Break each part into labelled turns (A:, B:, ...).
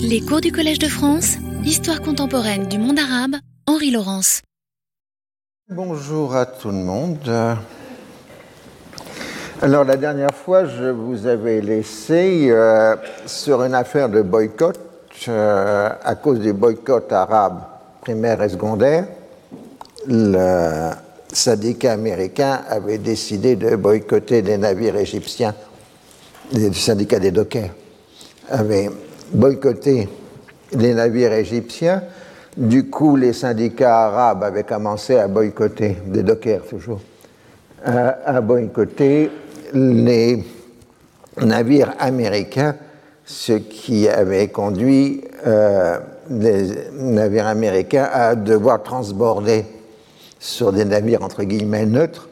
A: Les cours du Collège de France, Histoire contemporaine du monde arabe, Henri Laurence.
B: Bonjour à tout le monde. Alors la dernière fois, je vous avais laissé euh, sur une affaire de boycott euh, à cause des boycotts arabes primaires et secondaires. Le syndicat américain avait décidé de boycotter des navires égyptiens. Le syndicat des dockers avait boycotté les navires égyptiens. Du coup, les syndicats arabes avaient commencé à boycotter, des dockers toujours, à, boycotter les navires américains, ce qui avait conduit euh, les navires américains à devoir transborder sur des navires entre guillemets neutres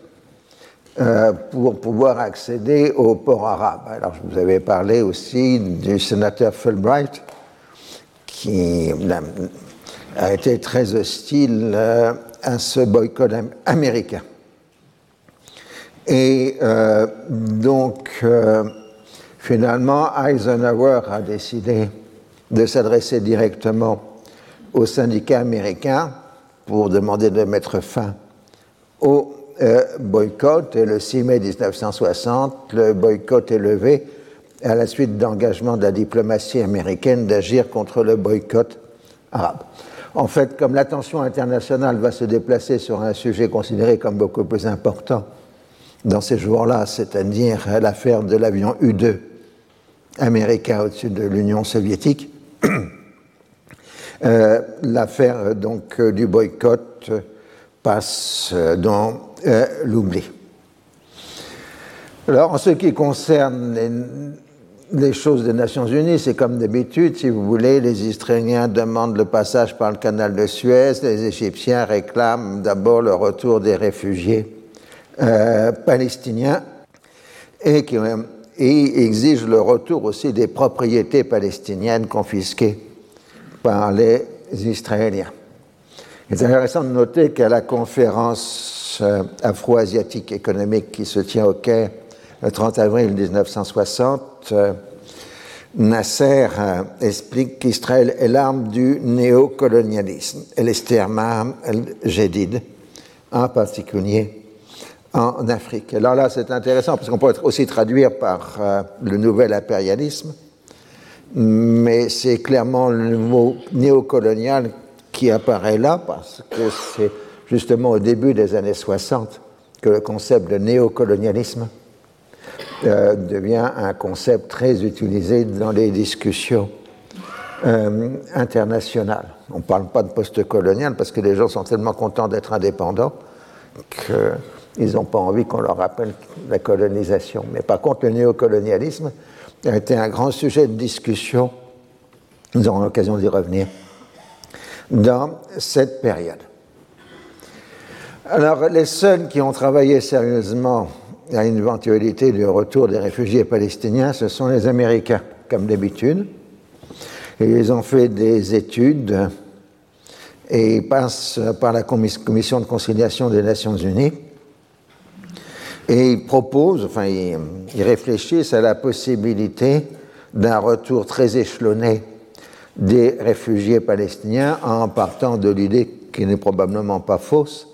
B: euh, pour pouvoir accéder au port arabe. Alors je vous avais parlé aussi du sénateur Fulbright qui a été très hostile euh, à ce boycott américain. Et euh, donc, finalement, Eisenhower a décidé de s'adresser directement aux syndicats américains pour demander de mettre fin au euh, boycott. Et le 6 mai 1960, le boycott est levé à la suite d'engagement de la diplomatie américaine d'agir contre le boycott arabe. En fait, comme l'attention internationale va se déplacer sur un sujet considéré comme beaucoup plus important dans ces jours-là, c'est-à-dire l'affaire de l'avion U-2 américain au-dessus de l'Union soviétique, euh, l'affaire donc du boycott passe dans l'oubli. Alors, en ce qui concerne les, choses des Nations Unies, c'est comme d'habitude, si vous voulez, les Israéliens demandent le passage par le canal de Suez, les Égyptiens réclament d'abord le retour des réfugiés euh, palestiniens et, qui, et exigent le retour aussi des propriétés palestiniennes confisquées par les Israéliens. Il est intéressant de noter qu'à la conférence euh, afro-asiatique économique qui se tient au Caire le 30 avril 1960, euh, Nasser euh, explique qu'Israël est l'arme du néocolonialisme, et l'estermam el-Jedid, en particulier en Afrique. Alors là, c'est intéressant parce qu'on peut aussi traduire par le nouvel impérialisme, mais c'est clairement le mot néocolonial qui apparaît là parce que c'est justement au début des années 60 que le concept de néocolonialisme euh, devient un concept très utilisé dans les discussions euh, internationales. On ne parle pas de post-colonial parce que les gens sont tellement contents d'être indépendants qu'ils n'ont pas envie qu'on leur rappelle la colonisation. Mais par contre, le néocolonialisme a été un grand sujet de discussion. Nous aurons l'occasion d'y revenir dans cette période. Alors, les seuls qui ont travaillé sérieusement à une éventualité du retour des réfugiés palestiniens, ce sont les Américains, comme d'habitude. Ils ont fait des études et passent par la Commission de conciliation des Nations Unies et ils proposent, enfin ils, réfléchissent à la possibilité d'un retour très échelonné des réfugiés palestiniens en partant de l'idée qui n'est probablement pas fausse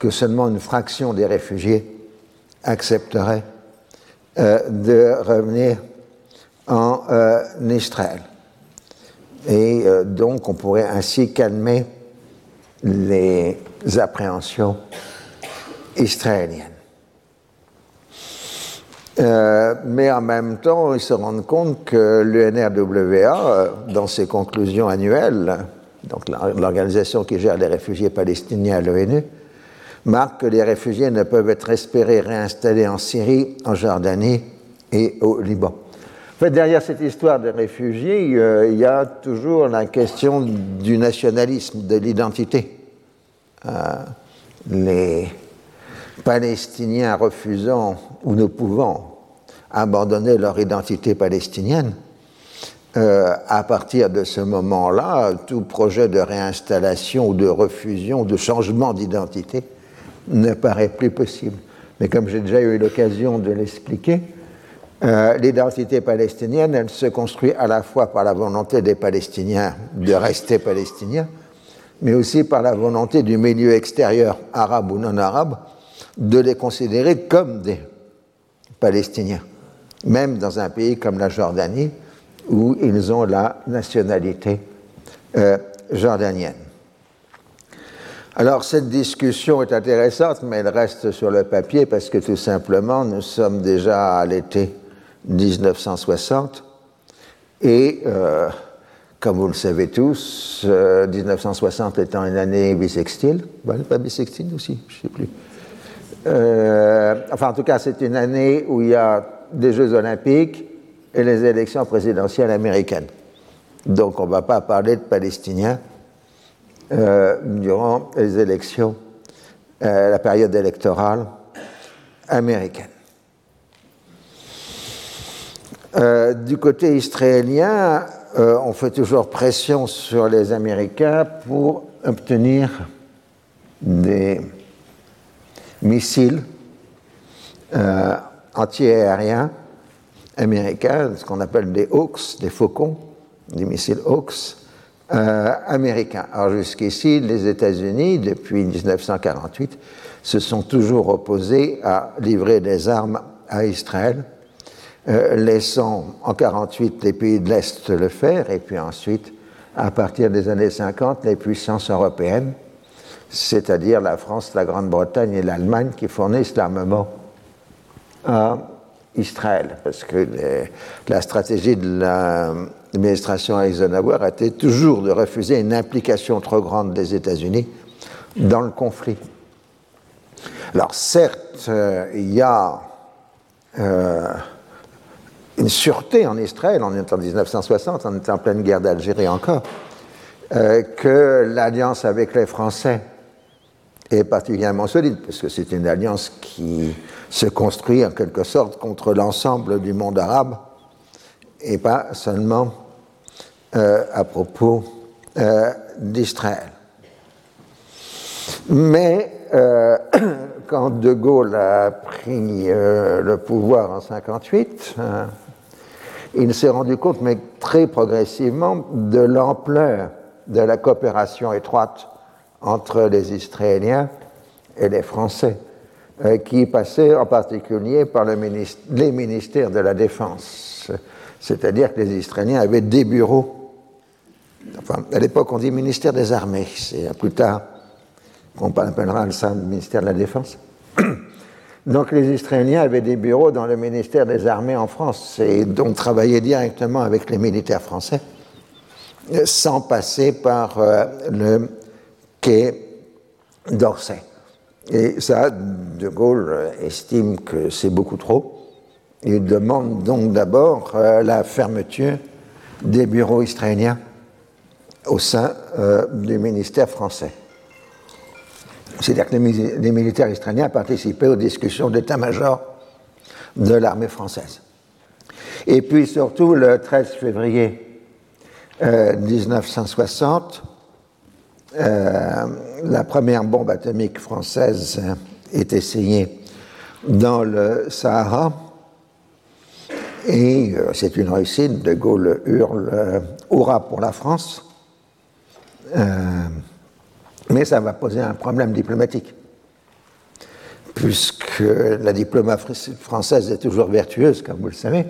B: que seulement une fraction des réfugiés accepterait euh, de revenir en euh, Israël. Et euh, donc on pourrait ainsi calmer les appréhensions israéliennes. Mais en même temps, ils se rendent compte que l'UNRWA, dans ses conclusions annuelles, donc l'organisation qui gère les réfugiés palestiniens à l'ONU, marque que les réfugiés ne peuvent être espérés réinstallés en Syrie, en Jordanie et au Liban. En fait, derrière cette histoire des réfugiés, euh, il y a toujours la question du nationalisme, de l'identité. les Palestiniens refusant ou ne pouvant abandonner leur identité palestinienne, euh, à partir de ce moment-là, tout projet de réinstallation ou de refusion, de changement d'identité ne paraît plus possible. Mais comme j'ai déjà eu l'occasion de l'expliquer, Euh, l'identité palestinienne, elle se construit à la fois par la volonté des Palestiniens de rester palestiniens, mais aussi par la volonté du milieu extérieur, arabe ou non arabe, de les considérer comme des Palestiniens, même dans un pays comme la Jordanie, où ils ont la nationalité euh, jordanienne. Alors cette discussion est intéressante, mais elle reste sur le papier parce que tout simplement, nous sommes déjà à l'été 1960 et, euh, comme vous le savez tous, 1960 euh, étant une année bisextile, pas bisextile aussi, je ne sais plus. enfin, en tout cas, c'est une année où il y a des Jeux olympiques et les élections présidentielles américaines. Donc on ne va pas parler de Palestiniens euh, durant les élections, euh, la période électorale américaine. Euh, du côté israélien, on fait toujours pression sur les Américains pour obtenir des missiles anti-aériens américains, ce qu'on appelle des Hawks, des faucons, des missiles Hawks euh, américains. Alors jusqu'ici, les États-Unis, depuis 1948, se sont toujours opposés à livrer des armes à Israël, euh, laissant en 1948 les pays de l'Est le faire, et puis ensuite, à partir des années 50, les puissances européennes, c'est-à-dire la France, la Grande-Bretagne et l'Allemagne, qui fournissent l'armement à Israël, parce que la stratégie de l'administration Eisenhower a été toujours de refuser une implication trop grande des États-Unis dans le conflit. Alors certes, euh, il y a euh, une sûreté en Israël, on est en 1960, on est en pleine guerre d'Algérie encore, euh, que l'alliance avec les Français est particulièrement solide, parce que c'est une alliance qui se construit en quelque sorte contre l'ensemble du monde arabe, et pas seulement euh, à propos euh, d'Israël. Mais euh, quand De Gaulle a pris le pouvoir en 1958, il s'est rendu compte, mais très progressivement, de l'ampleur de la coopération étroite entre les Israéliens et les Français, qui passait en particulier par le les ministères de la Défense. C'est-à-dire que les Israéliens avaient des bureaux. À l'époque, on dit ministère des Armées. C'est plus tard qu'on appellera le ministère de la Défense. Donc les Israéliens avaient des bureaux dans le ministère des Armées en France et donc travaillaient directement avec les militaires français sans passer par euh, le quai d'Orsay. Et ça, De Gaulle estime que c'est beaucoup trop. Il demande donc d'abord euh, la fermeture des bureaux israéliens au sein euh, du ministère français. C'est-à-dire que les, militaires israéliens participaient aux discussions d'état-major de l'armée française. Et puis surtout, le 13 février 1960, euh, la première bombe atomique française est essayée dans le Sahara. Et euh, c'est une réussite. De Gaulle hurle euh, Hurrah pour la France. mais ça va poser un problème diplomatique. Puisque la diplomatie française est toujours vertueuse, comme vous le savez.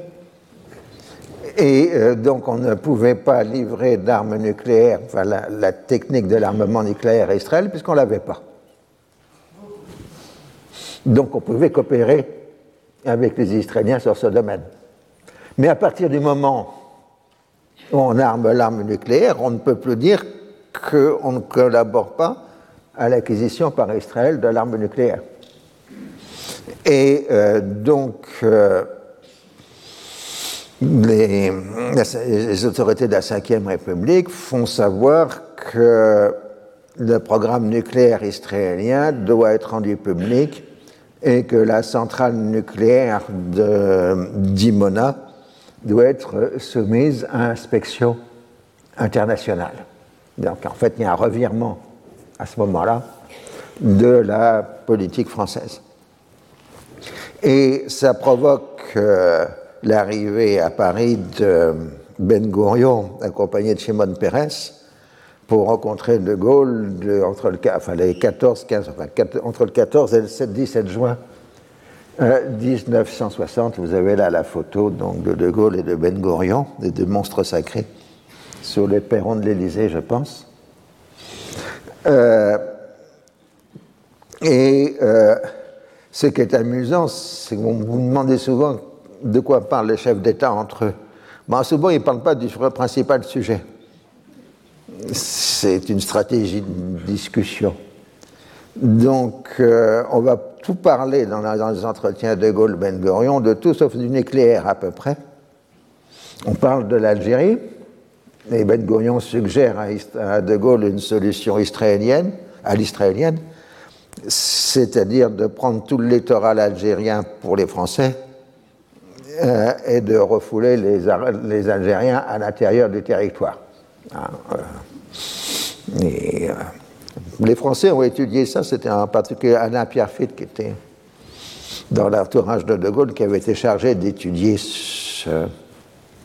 B: Et euh, donc on ne pouvait pas livrer d'armes nucléaires, enfin la, technique de l'armement nucléaire à Israël, puisqu'on ne l'avait pas. Donc on pouvait coopérer avec les Israéliens sur ce domaine. Mais à partir du moment où on arme l'arme nucléaire, on ne peut plus dire qu'on ne collabore pas à l'acquisition par Israël de l'arme nucléaire. Et euh, donc, euh, les, les, autorités de la Ve République font savoir que le programme nucléaire israélien doit être rendu public et que la centrale nucléaire d'Imona doit être soumise à inspection internationale. Donc en fait, il y a un revirement à ce moment-là de la politique française. Et ça provoque euh, l'arrivée à Paris de Ben Gurion, accompagné de Shimon Peres, pour rencontrer De Gaulle entre, le, enfin, les 14, 15, entre le 14 et le 7, 17 juin 1960. Vous avez là la photo donc, de De Gaulle et de Ben Gurion, les deux monstres sacrés, sur les perrons de l'Élysée, je pense. Euh, et euh, ce qui est amusant, c'est que vous me demandez souvent de quoi parlent les chefs d'État entre eux. Bon, souvent, ils ne parlent pas du principal sujet. C'est une stratégie de discussion. Donc, euh, on va tout parler dans, les entretiens de Gaulle-Ben Gurion, de tout sauf du nucléaire à peu près. On parle de l'Algérie, et Ben Gurion suggère à, De Gaulle une solution israélienne, à l'israélienne, c'est-à-dire de prendre tout le littoral algérien pour les Français euh, et de refouler les, Algériens à l'intérieur du territoire. Et, euh, les Français ont étudié ça, c'était en particulier Alain Pierre Fitt qui était dans l'entourage de De Gaulle qui avait été chargé d'étudier ce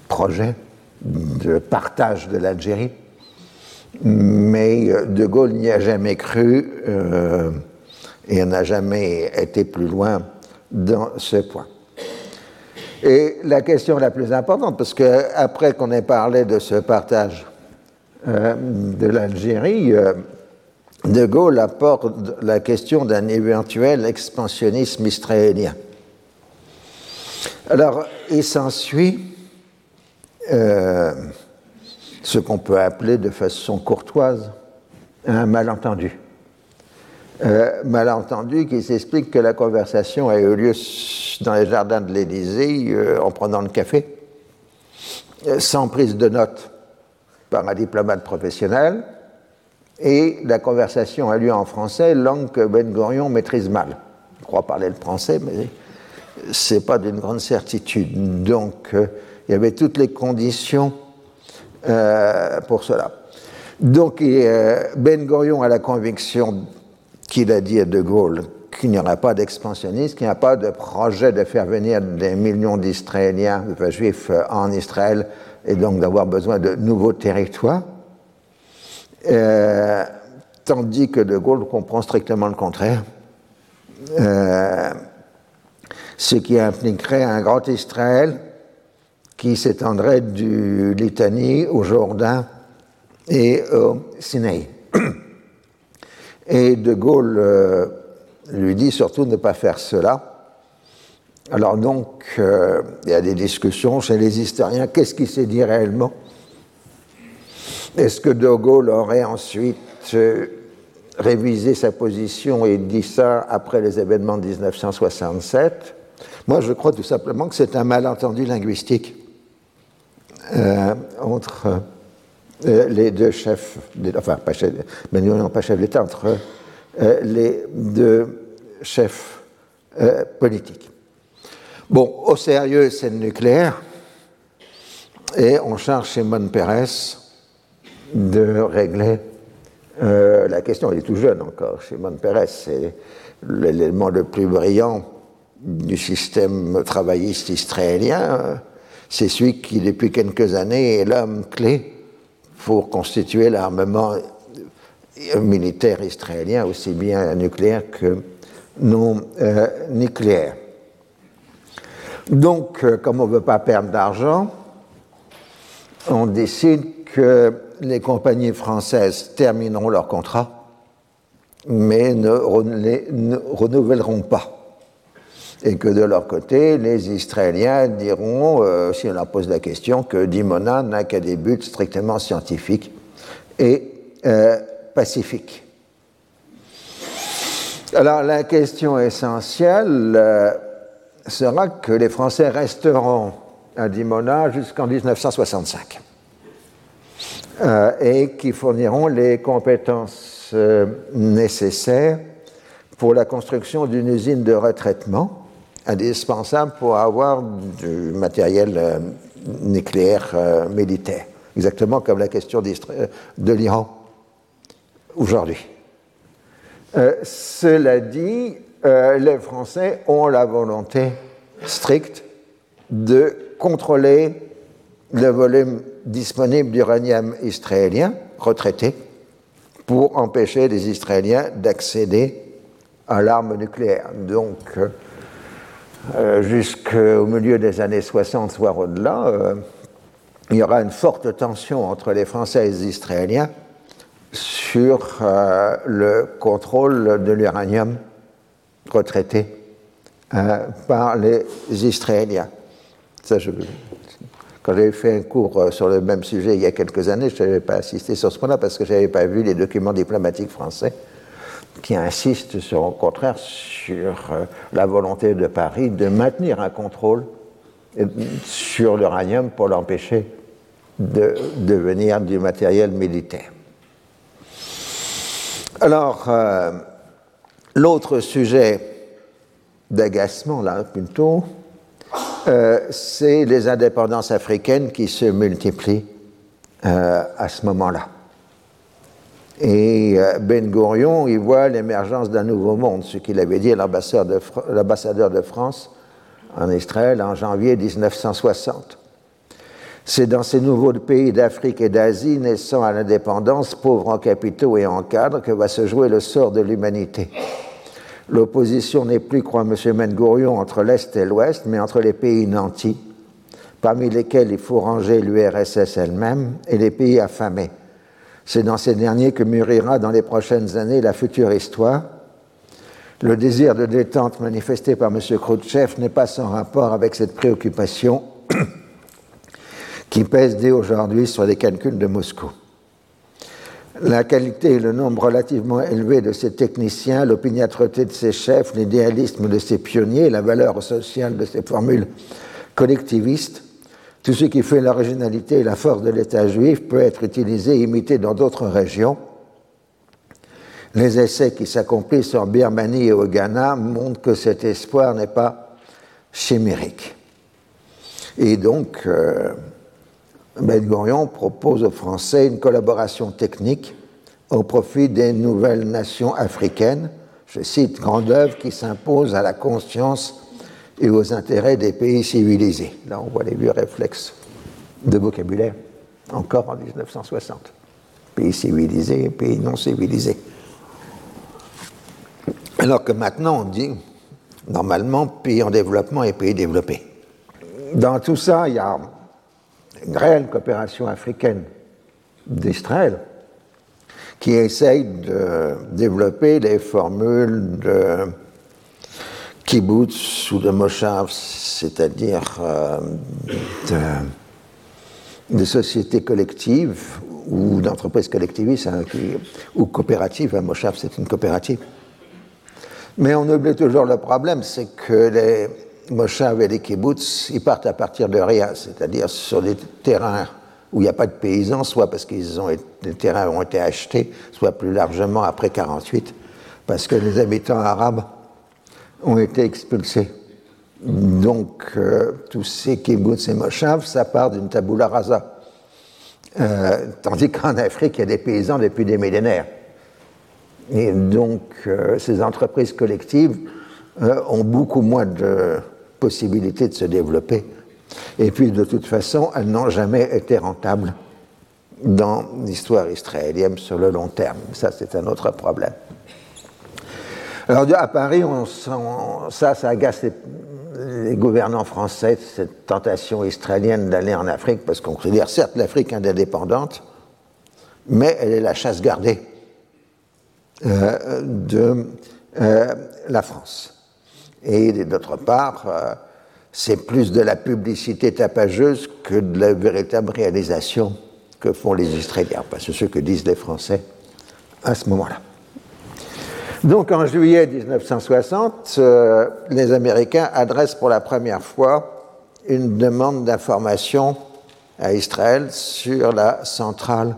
B: projet de partage de l'Algérie. Mais De Gaulle n'y a jamais cru euh, et n'a jamais été plus loin dans ce point. Et la question la plus importante, parce qu'après qu'on ait parlé de ce partage euh, de l'Algérie, euh, De Gaulle apporte la question d'un éventuel expansionnisme israélien. Alors, il s'ensuit euh, ce qu'on peut appeler de façon courtoise un malentendu. Euh, malentendu qui s'explique que la conversation a eu lieu dans les jardins de l'Élysée euh, en prenant le café, sans prise de notes par un diplomate professionnel, et la conversation a lieu en français, langue que Ben Gurion maîtrise mal. Je crois parler le français, mais c'est pas d'une grande certitude. Donc, il y avait toutes les conditions euh, pour cela. Donc euh, Ben Gurion a la conviction qu'il a dit à De Gaulle qu'il n'y aura pas d'expansionnisme, qu'il n'y a pas de projet de faire venir des millions d'Israéliens, de juifs euh, en Israël, et donc d'avoir besoin de nouveaux territoires. Tandis que De Gaulle comprend strictement le contraire, ce qui impliquerait un grand Israël qui s'étendrait du Litanie au Jourdain et au Sinaï. Et De Gaulle euh, lui dit surtout de ne pas faire cela. Alors donc, euh, il y a des discussions chez les historiens. Qu'est-ce qui s'est dit réellement? Est-ce que De Gaulle aurait ensuite euh, révisé sa position et dit ça après les événements de 1967 Moi, je crois tout simplement que c'est un malentendu linguistique. Euh, entre euh, les deux chefs, enfin, pas chef, mais non pas chef d'État, entre les deux chefs politiques. Bon, au sérieux, c'est le nucléaire, et on charge Shimon Peres de régler la question. Il est tout jeune encore. Shimon Peres, c'est l'élément le plus brillant du système travailliste israélien c'est celui qui, depuis quelques années, est l'homme clé pour constituer l'armement militaire israélien, aussi bien nucléaire que non euh, nucléaire. Donc, euh, comme on ne veut pas perdre d'argent, on décide que les compagnies françaises termineront leur contrat, mais ne, ne renouvelleront pas et que de leur côté, les Israéliens diront, euh, si on leur pose la question, que Dimona n'a qu'à des buts strictement scientifiques et euh, pacifiques. Alors la question essentielle euh, sera que les Français resteront à Dimona jusqu'en 1965 et qui fourniront les compétences nécessaires pour la construction d'une usine de retraitement indispensable pour avoir du matériel euh, nucléaire euh, militaire, exactement comme la question de l'Iran aujourd'hui. Euh, cela dit, les Français ont la volonté stricte de contrôler le volume disponible d'uranium israélien retraité pour empêcher les Israéliens d'accéder à l'arme nucléaire. Donc, euh, jusqu'au milieu des années 60, voire au-delà, euh, il y aura une forte tension entre les Français et les Israéliens sur euh, le contrôle de l'uranium retraité par les Israéliens. Ça, je, quand j'avais fait un cours sur le même sujet il y a quelques années, je n'avais pas assisté sur ce point-là parce que je n'avais pas vu les documents diplomatiques français qui insistent sur, au contraire sur euh, la volonté de Paris de maintenir un contrôle euh, sur l'uranium pour l'empêcher de devenir du matériel militaire. Alors, euh, l'autre sujet d'agacement, là, plutôt, c'est les indépendances africaines qui se multiplient à ce moment-là. Et euh, Ben Gurion y voit l'émergence d'un nouveau monde, ce qu'il avait dit à l'ambassadeur de, France en Israël en janvier 1960. C'est dans ces nouveaux pays d'Afrique et d'Asie, naissant à l'indépendance, pauvres en capitaux et en cadres, que va se jouer le sort de l'humanité. L'opposition n'est plus, croit M. Gurion, entre l'Est et l'Ouest, mais entre les pays nantis, parmi lesquels il faut ranger l'URSS elle-même, et les pays affamés c'est dans ces derniers que mûrira dans les prochaines années la future histoire. Le désir de détente manifesté par M. Khrouchtchev n'est pas sans rapport avec cette préoccupation qui pèse dès aujourd'hui sur les calculs de Moscou. La qualité et le nombre relativement élevé de ses techniciens, l'opiniâtreté de ses chefs, l'idéalisme de ses pionniers, la valeur sociale de ses formules collectivistes tout ce qui fait l'originalité et la force de l'État juif peut être utilisé et imité dans d'autres régions. Les essais qui s'accomplissent en Birmanie et au Ghana montrent que cet espoir n'est pas chimérique. Et donc, euh, Ben Gurion propose aux Français une collaboration technique au profit des nouvelles nations africaines. Je cite, grande œuvre qui s'impose à la conscience et aux intérêts des pays civilisés. Là, on voit les vieux réflexes de vocabulaire, encore en 1960. Pays civilisés, pays non civilisés. Alors que maintenant, on dit, normalement, pays en développement et pays développés. Dans tout ça, il y a une réelle coopération africaine d'Israël qui essaye de développer les formules de kibbutz ou de moshav, c'est-à-dire euh, de, sociétés collectives ou d'entreprises collectivistes hein, ou coopératives. Un moshav, c'est une coopérative. Mais on oublie toujours le problème, c'est que les moshav et les kibbutz, ils partent à partir de rien, c'est-à-dire sur des terrains où il n'y a pas de paysans, soit parce que les terrains ont été achetés, soit plus largement après 48, parce que les habitants arabes ont été expulsés. Donc, euh, tous ces kibbutz et moshav, ça part d'une tabula rasa. Euh, tandis qu'en Afrique, il y a des paysans depuis des millénaires. Et donc, euh, ces entreprises collectives ont beaucoup moins de possibilités de se développer. Et puis, de toute façon, elles n'ont jamais été rentables dans l'histoire israélienne sur le long terme. Ça, c'est un autre problème. Alors à Paris, on ça, ça agace les, gouvernants français, cette tentation israélienne d'aller en Afrique, parce qu'on considère certes l'Afrique indépendante, mais elle est la chasse gardée euh, de euh, la France. Et d'autre part, euh, c'est plus de la publicité tapageuse que de la véritable réalisation que font les Israéliens, parce que ce que disent les Français à ce moment-là. Donc en juillet 1960, euh, les Américains adressent pour la première fois une demande d'information à Israël sur la centrale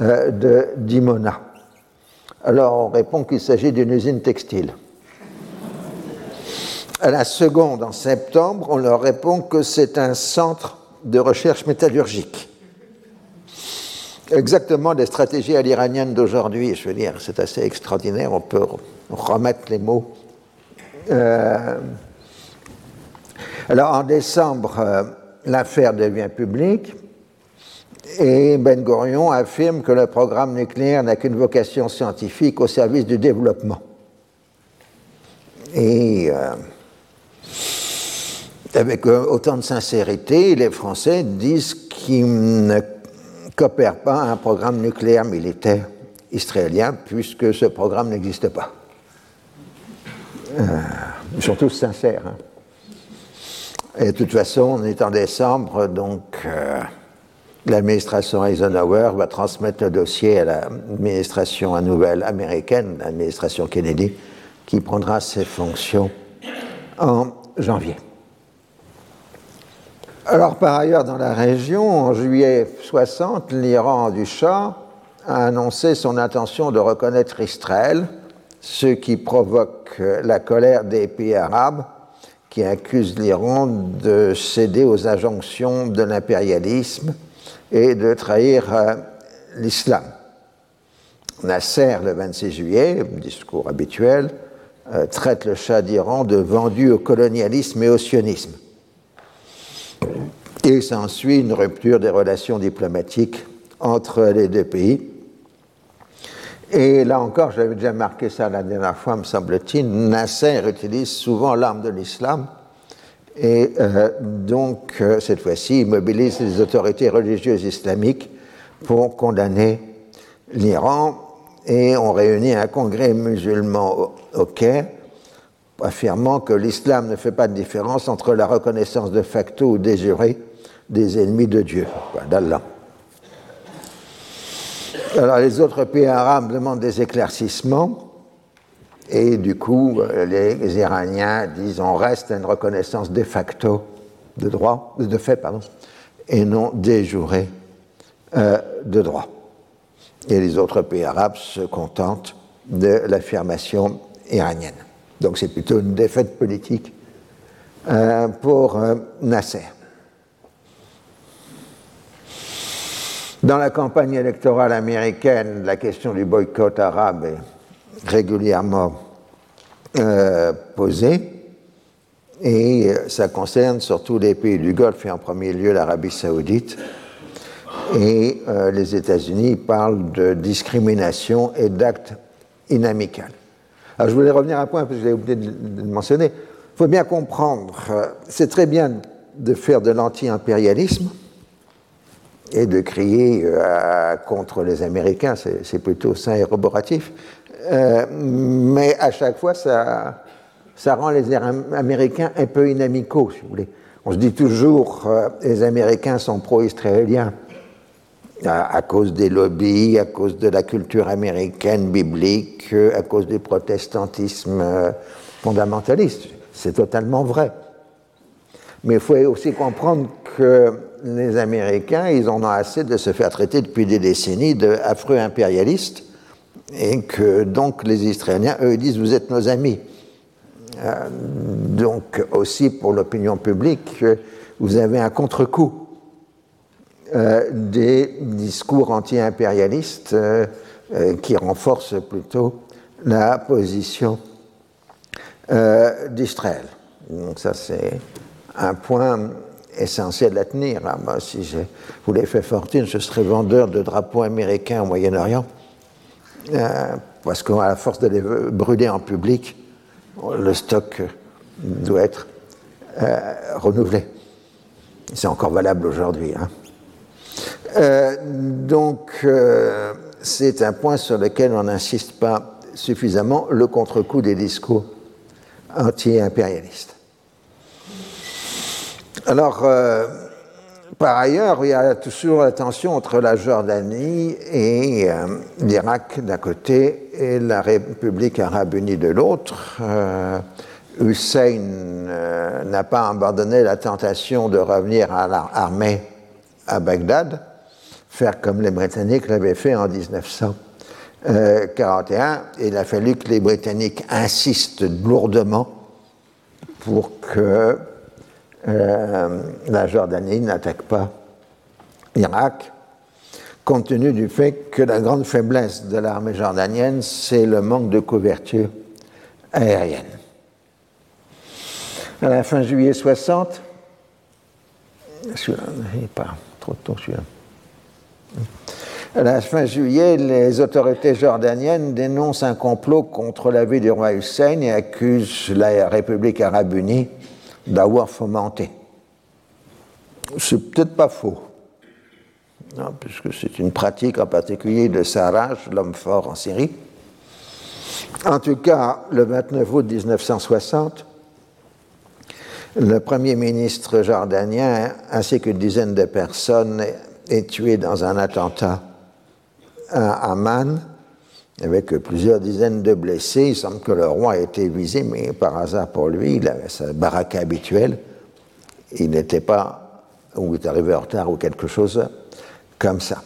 B: euh, de Dimona. Alors on répond qu'il s'agit d'une usine textile. À la seconde, en septembre, on leur répond que c'est un centre de recherche métallurgique exactement des stratégies à l'iranienne d'aujourd'hui. Je veux dire, c'est assez extraordinaire. On peut remettre les mots. Euh, alors, en décembre l'affaire devient publique et Ben Gurion affirme que le programme nucléaire n'a qu'une vocation scientifique au service du développement. Et euh, avec autant de sincérité, les Français disent qu'ils ne coopèrent pas à un programme nucléaire militaire israélien puisque ce programme n'existe pas. Euh, ils sont tous sincères. Hein. Et de toute façon, on est en décembre, donc euh, l'administration Eisenhower va transmettre le dossier à l'administration nouvelle américaine, l'administration Kennedy, qui prendra ses fonctions en janvier. Alors, par ailleurs, dans la région, en juillet 60, l'Iran du Shah a annoncé son intention de reconnaître Israël, ce qui provoque la colère des pays arabes qui accusent l'Iran de céder aux injonctions de l'impérialisme et de trahir euh, l'islam. Nasser, le 26 juillet, discours habituel, euh, traite le Shah d'Iran de vendu au colonialisme et au sionisme. Et s'ensuit une rupture des relations diplomatiques entre les deux pays. Et là encore, j'avais déjà marqué ça la dernière fois, me semble-t-il, Nasser utilise souvent l'arme de l'islam et euh, donc, euh, cette fois-ci, il mobilise les autorités religieuses islamiques pour condamner l'Iran. Et on réunit un congrès musulman au, Caire, affirmant que l'islam ne fait pas de différence entre la reconnaissance de facto ou des jurés des ennemis de Dieu, d'Allah. Alors, les autres pays arabes demandent des éclaircissements. Et du coup, les Iraniens disent on reste à une reconnaissance de facto de droit, de fait, pardon, et non déjuré euh, de droit. Et les autres pays arabes se contentent de l'affirmation iranienne. Donc c'est plutôt une défaite politique euh, pour Nasser. Dans la campagne électorale américaine, la question du boycott arabe est régulièrement euh, posée et ça concerne surtout les pays du Golfe et en premier lieu l'Arabie saoudite. Et euh, les États-Unis parlent de discrimination et d'actes inamicaux. Alors je voulais revenir à un point parce que j'ai oublié de, le mentionner. Il faut bien comprendre, euh, c'est très bien de faire de l'anti-impérialisme et de crier contre les Américains, c'est plutôt sain et roboratif. Euh, mais à chaque fois, ça, ça rend les Américains un peu inamicaux, si vous voulez. On se dit toujours, euh, les Américains sont pro-israéliens à, cause des lobbies, à cause de la culture américaine biblique, à cause du protestantisme euh, fondamentaliste. C'est totalement vrai. Mais il faut aussi comprendre que les Américains, ils en ont assez de se faire traiter depuis des décennies d'affreux impérialistes et que donc les Israéliens, eux, disent vous êtes nos amis. Euh, donc aussi pour l'opinion publique, vous avez un contre-coup euh, des discours anti-impérialistes euh, qui renforcent plutôt la position d'Israël. Donc ça c'est un point essentiel à tenir. moi, si je voulais faire fortune, je serais vendeur de drapeaux américains au Moyen-Orient euh, parce qu'à force de les brûler en public, le stock doit être euh, renouvelé. C'est encore valable aujourd'hui. Hein. Euh, donc, c'est un point sur lequel on n'insiste pas suffisamment, le contre-coup des discours anti-impérialistes. Alors, par ailleurs, il y a toujours la tension entre la Jordanie et euh, l'Irak d'un côté et la République arabe unie de l'autre. Euh, Hussein euh, n'a pas abandonné la tentation de revenir à l'armée à Bagdad, faire comme les Britanniques l'avaient fait en 1941. Il a fallu que les Britanniques insistent lourdement pour que euh, la Jordanie n'attaque pas l'Irak, compte tenu du fait que la grande faiblesse de l'armée jordanienne, c'est le manque de couverture aérienne. À la fin juillet 60, celui-là, il pas trop tôt celui-là. À la fin juillet, les autorités jordaniennes dénoncent un complot contre la vie du roi Hussein et accusent la République arabe unie d'avoir fomenté. C'est peut-être pas faux, puisque c'est une pratique en particulier de Sarraj, l'homme fort en Syrie. En tout cas, le 29 août 1960, le Premier ministre jordanien ainsi qu'une dizaine de personnes est tué dans un attentat à Amman, avec plusieurs dizaines de blessés. Il semble que le roi a été visé, mais par hasard pour lui, il avait sa baraque habituelle. Il n'était pas, ou il est arrivé en retard ou quelque chose comme ça.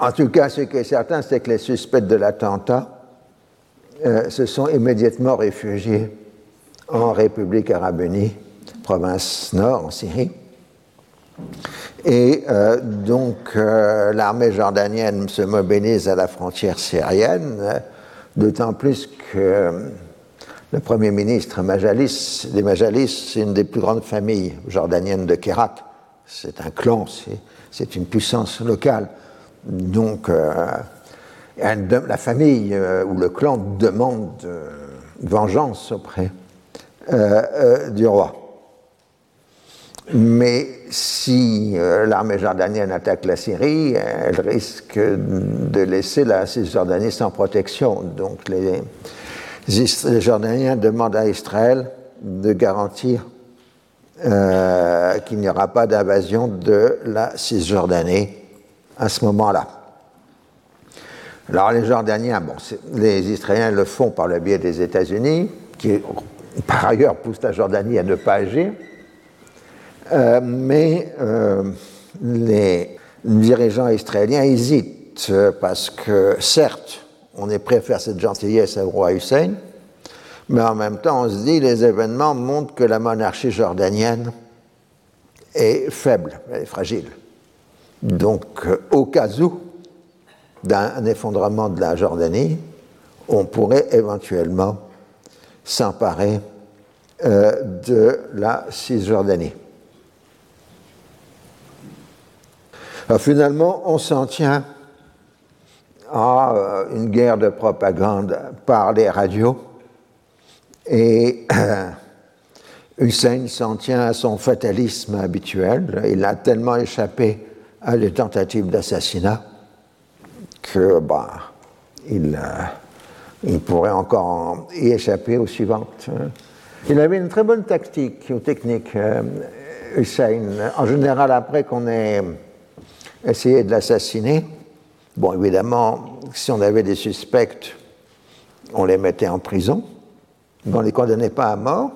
B: En tout cas, ce qui est certain, c'est que les suspects de l'attentat euh, se sont immédiatement réfugiés en République arabe unie, province nord, en Syrie. Et euh, donc euh, l'armée jordanienne se mobilise à la frontière syrienne, d'autant plus que le Premier ministre Majalis, les Majalis, c'est une des plus grandes familles jordaniennes de Kérat. C'est un clan, c'est une puissance locale. Donc euh, la famille ou le clan demande vengeance auprès du roi. Mais si euh, l'armée jordanienne attaque la Syrie, elle risque de laisser la Cisjordanie sans protection. Donc les, Jordaniens demandent à Israël de garantir euh, qu'il n'y aura pas d'invasion de la Cisjordanie à ce moment-là. Alors les Jordaniens, bon, les Israéliens le font par le biais des États-Unis, qui par ailleurs poussent la Jordanie à ne pas agir. Euh, mais euh, les dirigeants israéliens hésitent parce que, certes, on est prêt à faire cette gentillesse au roi Hussein, mais en même temps, on se dit les événements montrent que la monarchie jordanienne est faible, elle est fragile. Donc, au cas où d'un effondrement de la Jordanie, on pourrait éventuellement s'emparer euh, de la Cisjordanie. finalement, on s'en tient à euh, une guerre de propagande par les radios et Hussein s'en tient à son fatalisme habituel. Il a tellement échappé à des tentatives d'assassinat que bah, il, euh, il, pourrait encore y échapper aux suivantes. Il avait une très bonne tactique ou technique, euh, Hussein. En général, après qu'on ait essayer de l'assassiner. Bon, évidemment, si on avait des suspects, on les mettait en prison, on ne les condamnait pas à mort.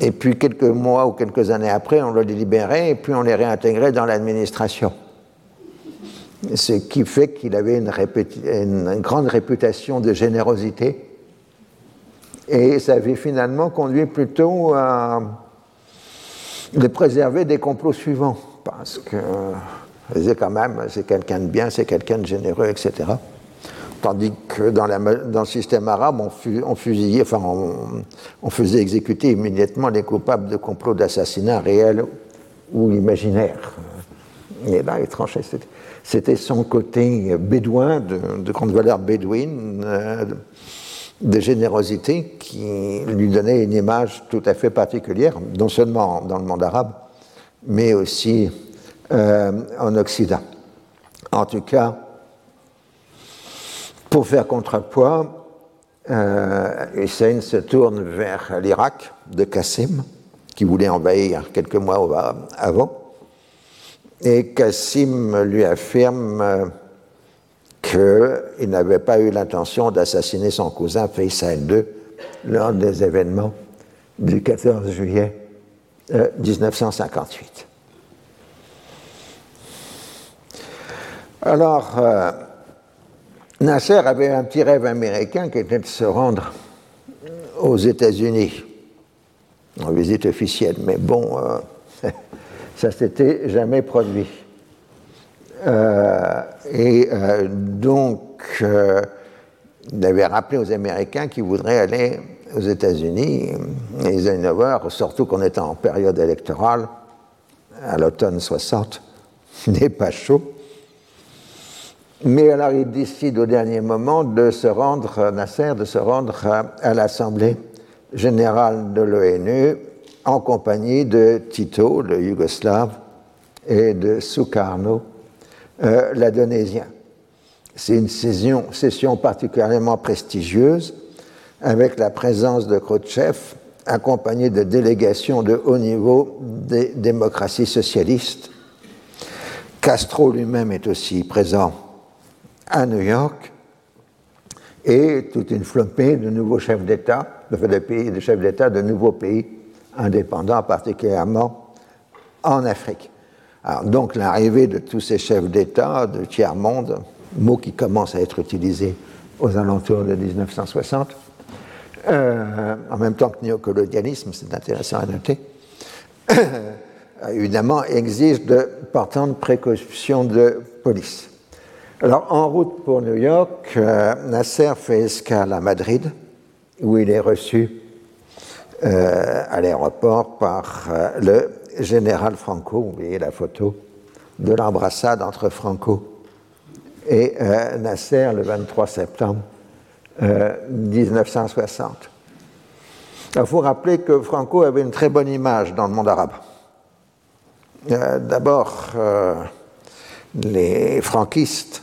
B: Et puis quelques mois ou quelques années après, on les libérait et puis on les réintégrait dans l'administration. Ce qui fait qu'il avait une, grande réputation de générosité. Et ça avait finalement conduit plutôt à les préserver des complots suivants parce que disait quand même, c'est quelqu'un de bien, c'est quelqu'un de généreux, etc. Tandis que dans, le système arabe, on, fusillait, enfin, on, faisait exécuter immédiatement les coupables de complots d'assassinat réels ou imaginaires. Et là, étrange, c'était son côté bédouin, de, grande valeur bédouine, euh, de générosité, qui lui donnait une image tout à fait particulière, non seulement dans le monde arabe, mais aussi euh, en Occident. En tout cas, pour faire contrepoids, euh, Hussein se tourne vers l'Irak de Qassim, qui voulait envahir quelques mois avant. Et Qassim lui affirme euh, qu'il n'avait pas eu l'intention d'assassiner son cousin Faisal II lors des événements du 14 juillet 1958. Alors, euh, Nasser avait un petit rêve américain qui était de se rendre aux États-Unis en visite officielle, mais bon, euh, ça s'était jamais produit. Euh, et donc, il avait rappelé aux Américains qu'ils voudraient aller aux États-Unis. Et Eisenhower, surtout qu'on était en période électorale, à l'automne 60, n'est pas chaud. Mais alors il décide au dernier moment de se rendre, Nasser, de se rendre à, l'Assemblée générale de l'ONU en compagnie de Tito, le Yougoslave, et de Sukarno, euh, l'Indonésien. C'est une session, session, particulièrement prestigieuse avec la présence de Khrouchtchev accompagné de délégations de haut niveau des démocraties socialistes. Castro lui-même est aussi présent à New York et toute une flopée de nouveaux chefs d'État, de, chefs d'État de nouveaux pays indépendants, particulièrement en Afrique. donc l'arrivée de tous ces chefs d'État de tiers-monde, mot qui commence à être utilisé aux alentours de 1960, euh, en même temps que néocolonialisme, c'est intéressant à noter, évidemment exige de de précautions de police. Alors, en route pour New York, euh, Nasser fait escale à Madrid, où il est reçu à l'aéroport par le général Franco. Vous voyez la photo de l'embrassade entre Franco et Nasser le 23 septembre 1960. Il faut rappeler que Franco avait une très bonne image dans le monde arabe. Euh, d'abord, euh, les franquistes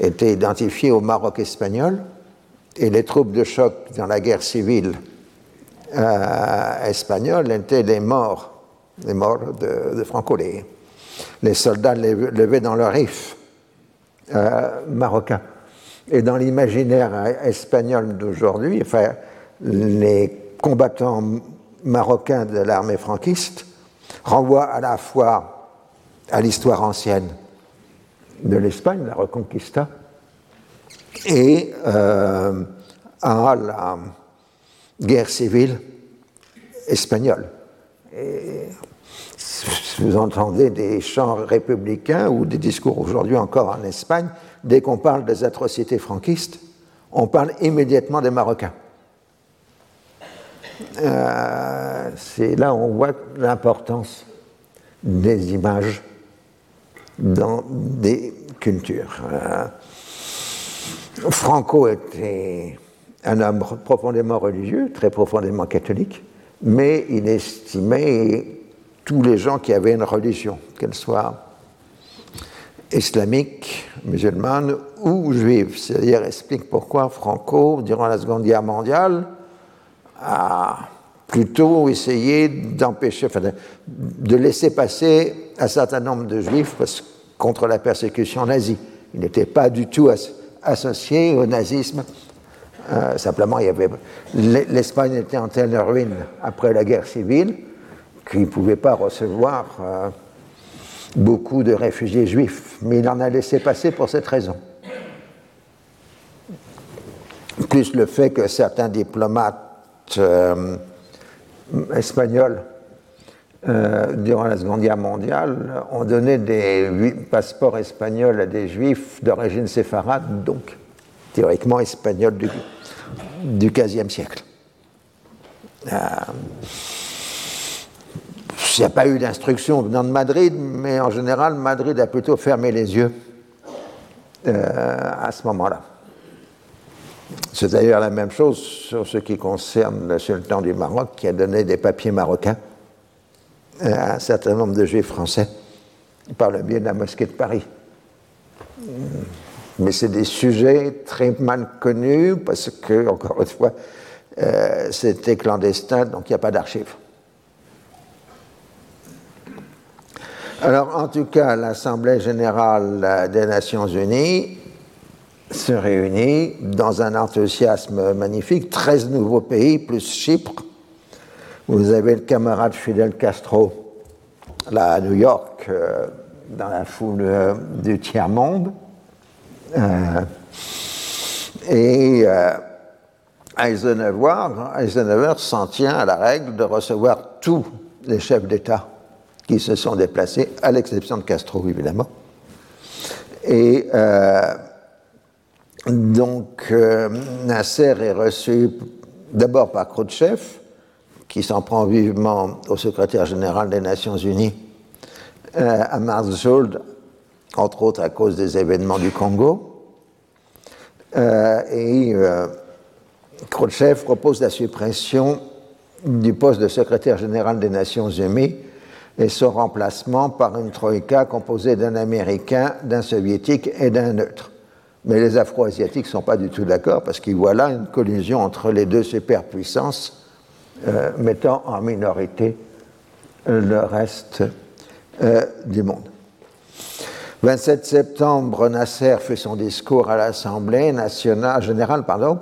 B: étaient identifiés au Maroc espagnol et les troupes de choc dans la guerre civile euh, étaient les morts, les morts de, Franco. Les, les soldats levaient dans leur rif marocain. Et dans l'imaginaire espagnol d'aujourd'hui, enfin, les combattants marocains de l'armée franquiste renvoient à la fois à l'histoire ancienne de l'Espagne, la Reconquista, et euh, à la guerre civile espagnole. Et vous entendez des chants républicains ou des discours aujourd'hui encore en Espagne, dès qu'on parle des atrocités franquistes, on parle immédiatement des Marocains. Euh, c'est là où on voit l'importance des images dans des cultures. Euh, Franco était un homme profondément religieux, très profondément catholique, mais il estimait tous les gens qui avaient une religion, qu'elle soit islamique, musulmane ou juive. C'est-à-dire explique pourquoi Franco, durant la Seconde Guerre mondiale, a plutôt essayé d'empêcher, enfin de, laisser passer un certain nombre de juifs contre la persécution nazie. Il n'était pas du tout associé au nazisme. Euh, simplement, l'Espagne était en telle ruine après la guerre civile qu'il ne pouvait pas recevoir euh, beaucoup de réfugiés juifs, mais il en a laissé passer pour cette raison. Plus le fait que certains diplomates euh, espagnol euh, durant la Seconde Guerre mondiale ont donné des passeports espagnols à des juifs d'origine séfarade, donc théoriquement espagnols du, du XVe siècle. Euh, il n'y a pas eu d'instruction venant de Madrid, mais en général, Madrid a plutôt fermé les yeux à ce moment-là. C'est d'ailleurs la même chose sur ce qui concerne le sultan du Maroc qui a donné des papiers marocains à un certain nombre de juifs français par le biais de la mosquée de Paris. Mais c'est des sujets très mal connus parce que, encore une fois, euh, c'était clandestin, donc il n'y a pas d'archives. Alors, en tout cas, l'Assemblée générale des Nations unies se réunit dans un enthousiasme magnifique. 13 nouveaux pays, plus Chypre. Vous avez le camarade Fidel Castro, là à New York, euh, dans la foule euh, du tiers-monde. Euh, et Eisenhower, Eisenhower s'en tient à la règle de recevoir tous les chefs d'État qui se sont déplacés, à l'exception de Castro, évidemment. Et Donc, euh, Nasser est reçu d'abord par Khrouchtchev, qui s'en prend vivement au secrétaire général des Nations Unies, euh, à Marsjold, entre autres à cause des événements du Congo. Euh, et Khrouchtchev propose la suppression du poste de secrétaire général des Nations Unies et son remplacement par une troïka composée d'un Américain, d'un Soviétique et d'un neutre. Mais les Afro-Asiatiques ne sont pas du tout d'accord parce qu'ils voient là une collision entre les deux superpuissances euh, mettant en minorité le reste euh, du monde. 27 septembre, Nasser fait son discours à l'Assemblée nationale générale, pardon,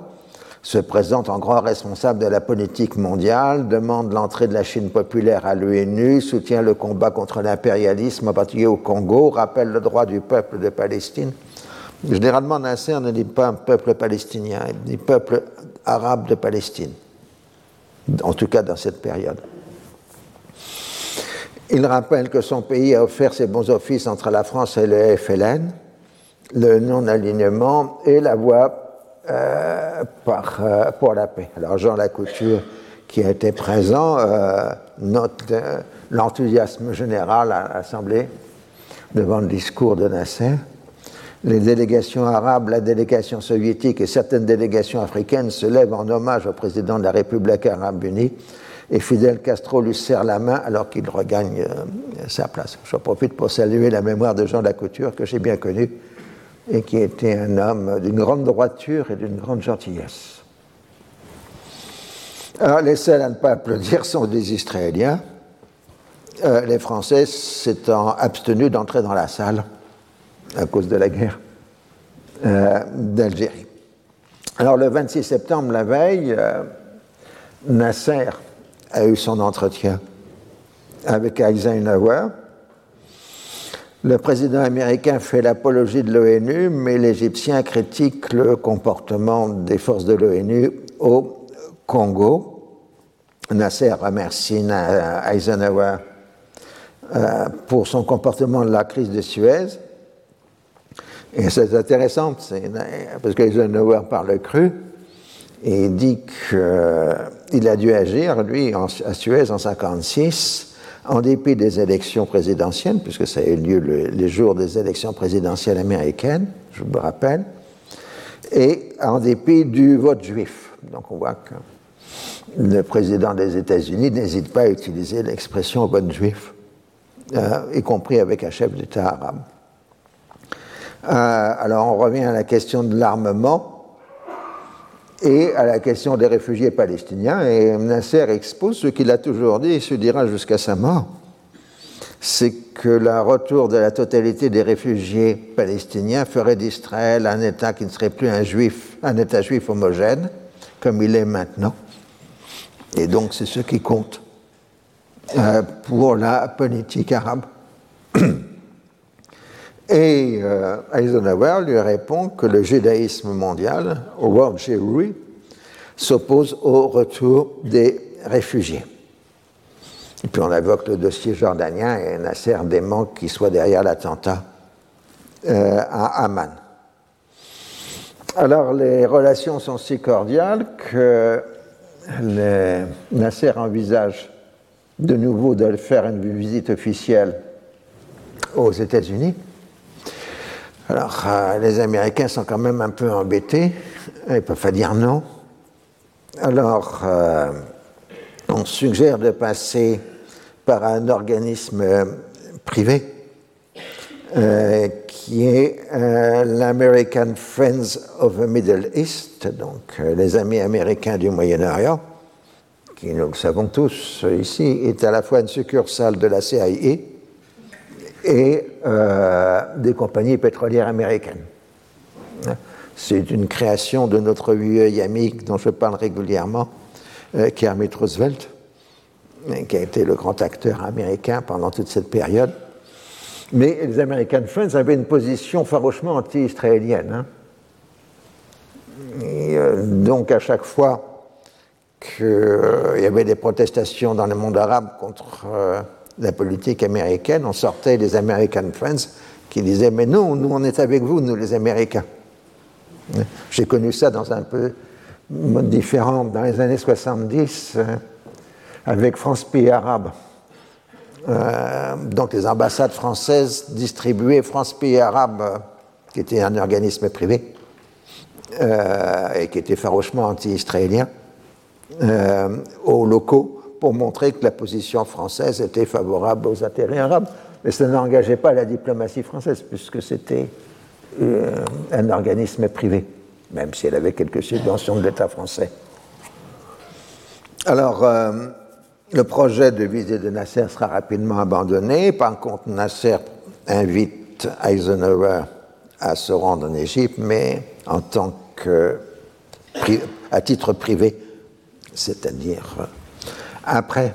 B: se présente en grand responsable de la politique mondiale, demande l'entrée de la Chine populaire à l'ONU, soutient le combat contre l'impérialisme, en particulier au Congo, rappelle le droit du peuple de Palestine Généralement, Nasser ne dit pas un peuple palestinien, il dit peuple arabe de Palestine, en tout cas dans cette période. Il rappelle que son pays a offert ses bons offices entre la France et le FLN, le non-alignement et la voie euh, euh, pour la paix. Alors Jean Lacouture, qui a été présent, euh, note l'enthousiasme général à l'Assemblée devant le discours de Nasser les délégations arabes, la délégation soviétique et certaines délégations africaines se lèvent en hommage au président de la République arabe unie et Fidel Castro lui serre la main alors qu'il regagne euh, sa place. Je profite pour saluer la mémoire de Jean Lacouture que j'ai bien connu et qui était un homme d'une grande droiture et d'une grande gentillesse. Alors, les seuls à ne pas applaudir sont des Israéliens, euh, les Français s'étant abstenus d'entrer dans la salle à cause de la guerre euh, d'Algérie. Alors le 26 septembre, la veille, Nasser a eu son entretien avec Eisenhower. Le président américain fait l'apologie de l'ONU, mais l'Égyptien critique le comportement des forces de l'ONU au Congo. Nasser remercie Eisenhower euh, pour son comportement de la crise de Suez et c'est intéressant, parce qu'Eisenhower parle cru, et dit qu'il euh, a dû agir, lui, à Suez en 1956, en dépit des élections présidentielles, puisque ça a eu lieu les jours des élections présidentielles américaines, je me rappelle, et en dépit du vote juif. Donc on voit que le président des États-Unis n'hésite pas à utiliser l'expression vote juif, euh, y compris avec un chef d'État arabe. Euh, alors on revient à la question de l'armement et à la question des réfugiés palestiniens. Et Nasser expose ce qu'il a toujours dit et se dira jusqu'à sa mort c'est que le retour de la totalité des réfugiés palestiniens ferait d'Israël un État qui ne serait plus un juif, un État juif homogène, comme il est maintenant. Et donc c'est ce qui compte euh, pour la politique arabe. Et euh, Eisenhower lui répond que le judaïsme mondial, World Jewry, s'oppose au retour des réfugiés. Et puis on évoque le dossier jordanien et Nasser dément qui soit derrière l'attentat euh, à Amman. Alors les relations sont si cordiales que Nasser envisage de nouveau de faire une visite officielle aux États-Unis alors, euh, les Américains sont quand même un peu embêtés, ils ne peuvent pas dire non. Alors, euh, on suggère de passer par un organisme privé euh, qui est l'American Friends of the Middle East, donc les amis américains du Moyen-Orient, qui, nous le savons tous ici, est à la fois une succursale de la CIA et euh, des compagnies pétrolières américaines. C'est une création de notre vieil ami dont je parle régulièrement, euh, Kermit Roosevelt, qui a été le grand acteur américain pendant toute cette période. Mais les American Friends avaient une position farouchement anti-israélienne. Hein. Euh, donc à chaque fois qu'il y avait des protestations dans le monde arabe contre la politique américaine, on sortait les American Friends qui disaient Mais non, nous on est avec vous, nous les Américains. J'ai connu ça dans un peu mode différent dans les années 70 avec France Pays Arabe. donc les ambassades françaises distribuaient France Pays Arabe, qui était un organisme privé et qui était farouchement anti-israélien, aux locaux pour montrer que la position française était favorable aux intérêts arabes. Mais ça n'engageait pas la diplomatie française, puisque c'était euh, un organisme privé, même si elle avait quelques subventions de l'État français. Alors, euh, le projet de visée de Nasser sera rapidement abandonné. Par contre, Nasser invite Eisenhower à se rendre en Égypte, mais en tant que à titre privé, c'est-à-dire après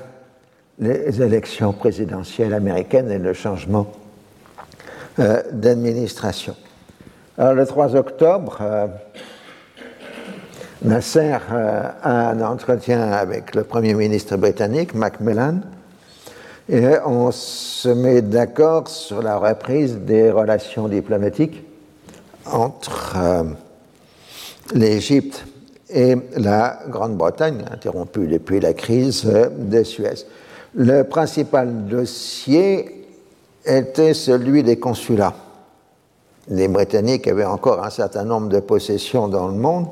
B: les élections présidentielles américaines et le changement euh, d'administration. Le 3 octobre, euh, Nasser euh, a un entretien avec le Premier ministre britannique, Macmillan, et on se met d'accord sur la reprise des relations diplomatiques entre l'Égypte et la Grande-Bretagne, interrompue depuis la crise de Suez. Le principal dossier était celui des consulats. Les Britanniques avaient encore un certain nombre de possessions dans le monde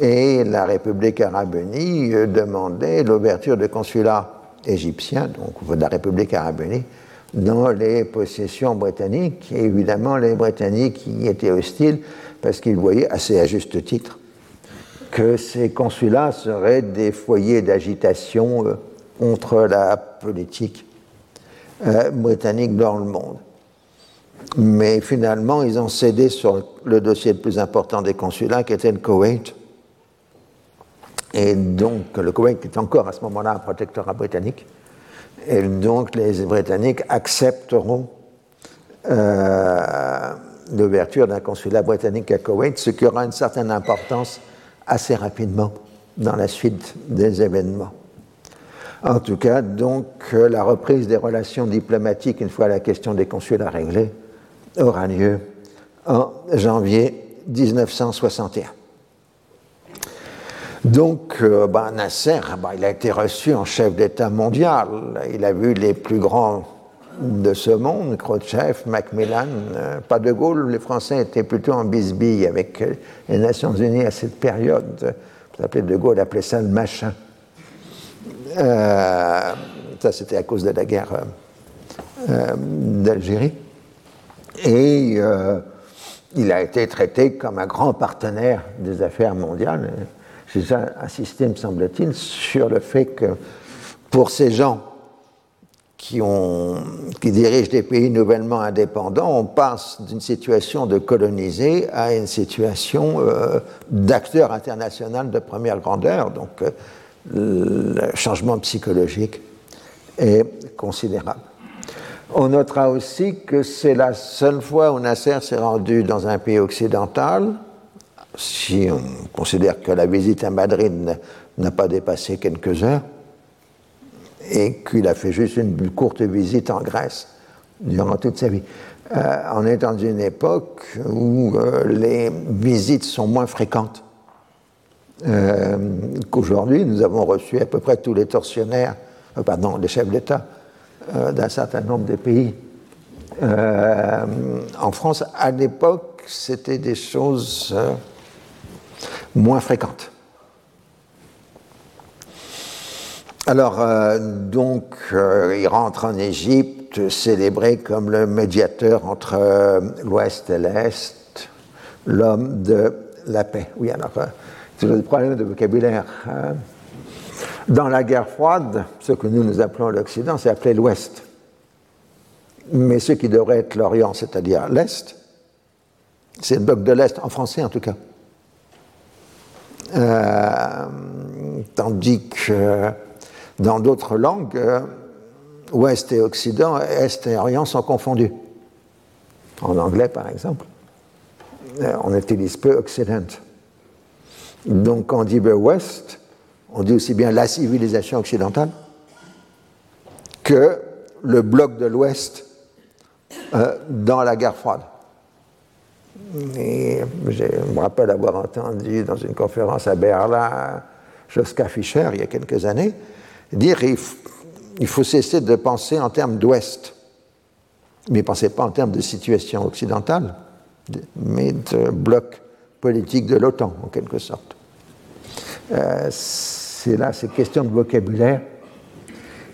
B: et la République arabe unie demandait l'ouverture de consulats égyptiens, donc de la République arabe unie, dans les possessions britanniques. Évidemment, les Britanniques y étaient hostiles parce qu'ils voyaient, assez à juste titre, que ces consulats seraient des foyers d'agitation euh, contre la politique euh, britannique dans le monde. Mais finalement, ils ont cédé sur le dossier le plus important des consulats, qui était le Koweït. Et donc, le Koweït est encore à ce moment-là un protectorat britannique. Et donc, les Britanniques accepteront euh, l'ouverture d'un consulat britannique à Koweït, ce qui aura une certaine importance assez rapidement dans la suite des événements. En tout cas, donc, la reprise des relations diplomatiques, une fois la question des consulats réglée, aura lieu en janvier 1961. Donc, euh, ben, Nasser, ben, il a été reçu en chef d'État mondial. Il a vu les plus grands de ce monde, Khrouchtchev, Macmillan, euh, pas de Gaulle. Les Français étaient plutôt en bisbille avec euh, les Nations Unies à cette période. Vous de Gaulle appelait ça le machin. Euh, ça, c'était à cause de la guerre d'Algérie. Et il a été traité comme un grand partenaire des affaires mondiales. J'ai insisté, me semble-t-il, sur le fait que pour ces gens qui, dirigent des pays nouvellement indépendants, on passe d'une situation de colonisé à une situation euh, d'acteur international de première grandeur. Donc euh, le changement psychologique est considérable. On notera aussi que c'est la seule fois où Nasser s'est rendu dans un pays occidental, si on considère que la visite à Madrid n'a pas dépassé quelques heures, et qu'il a fait juste une courte visite en Grèce durant toute sa vie. Euh, on est dans une époque où euh, les visites sont moins fréquentes euh, qu'aujourd'hui. Nous avons reçu à peu près tous les tortionnaires, pardon, les chefs d'État d'un certain nombre de pays. en France, à l'époque, c'était des choses moins fréquentes. Alors, euh, donc, euh, il rentre en Égypte, célébré comme le médiateur entre euh, l'Ouest et l'Est, l'homme de la paix. Oui, alors, c'est le problème de vocabulaire. Hein. Dans la guerre froide, ce que nous nous appelons l'Occident, c'est appelé l'Ouest. Mais ce qui devrait être l'Orient, c'est-à-dire l'Est, c'est le bloc de l'Est, en français en tout cas. tandis que dans d'autres langues, euh, Ouest et Occident, Est et Orient sont confondus. En anglais, par exemple, euh, on utilise peu Occident. Donc, quand on dit Ouest, on dit aussi bien la civilisation occidentale que le bloc de l'Ouest euh, dans la guerre froide. Je me rappelle avoir entendu dans une conférence à Berlin Joska Fischer il y a quelques années dire il faut cesser de penser en termes d'Ouest, mais pensez pas en termes de situation occidentale, mais de bloc politique de l'OTAN, en quelque sorte. Euh, c'est là ces questions de vocabulaire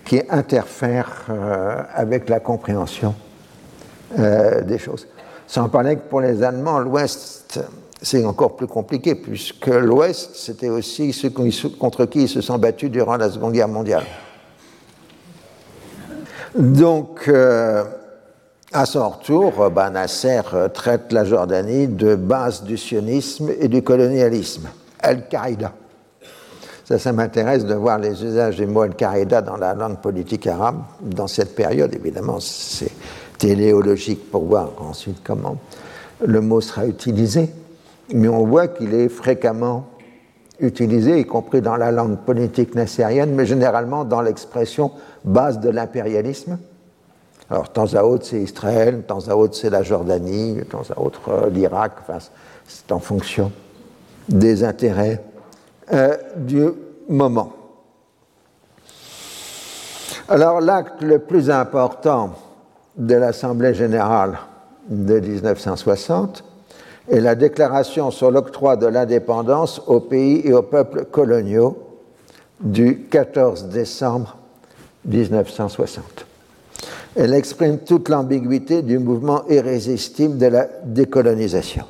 B: qui interfèrent euh, avec la compréhension euh, des choses. Sans parler que pour les Allemands, l'Ouest, c'est encore plus compliqué, puisque l'Ouest, c'était aussi ceux contre qui ils se sont battus durant la Seconde Guerre mondiale. Donc, euh, à son retour, ben, Nasser traite la Jordanie de base du sionisme et du colonialisme, Al-Qaïda. Ça, ça m'intéresse de voir les usages du mot Al-Qaïda dans la langue politique arabe dans cette période. Évidemment, c'est téléologique pour voir ensuite comment le mot sera utilisé, mais on voit qu'il est fréquemment utilisé, y compris dans la langue politique nassérienne, mais généralement dans l'expression base de l'impérialisme. Alors, temps à autre, c'est Israël, temps à autre, c'est la Jordanie, temps à autre, euh, l'Irak, enfin, c'est en fonction des intérêts euh, du moment. Alors, l'acte le plus important de l'Assemblée générale de 1960 est la déclaration sur l'octroi de l'indépendance aux pays et aux peuples coloniaux du 14 décembre 1960. Elle exprime toute l'ambiguïté du mouvement irrésistible de la décolonisation.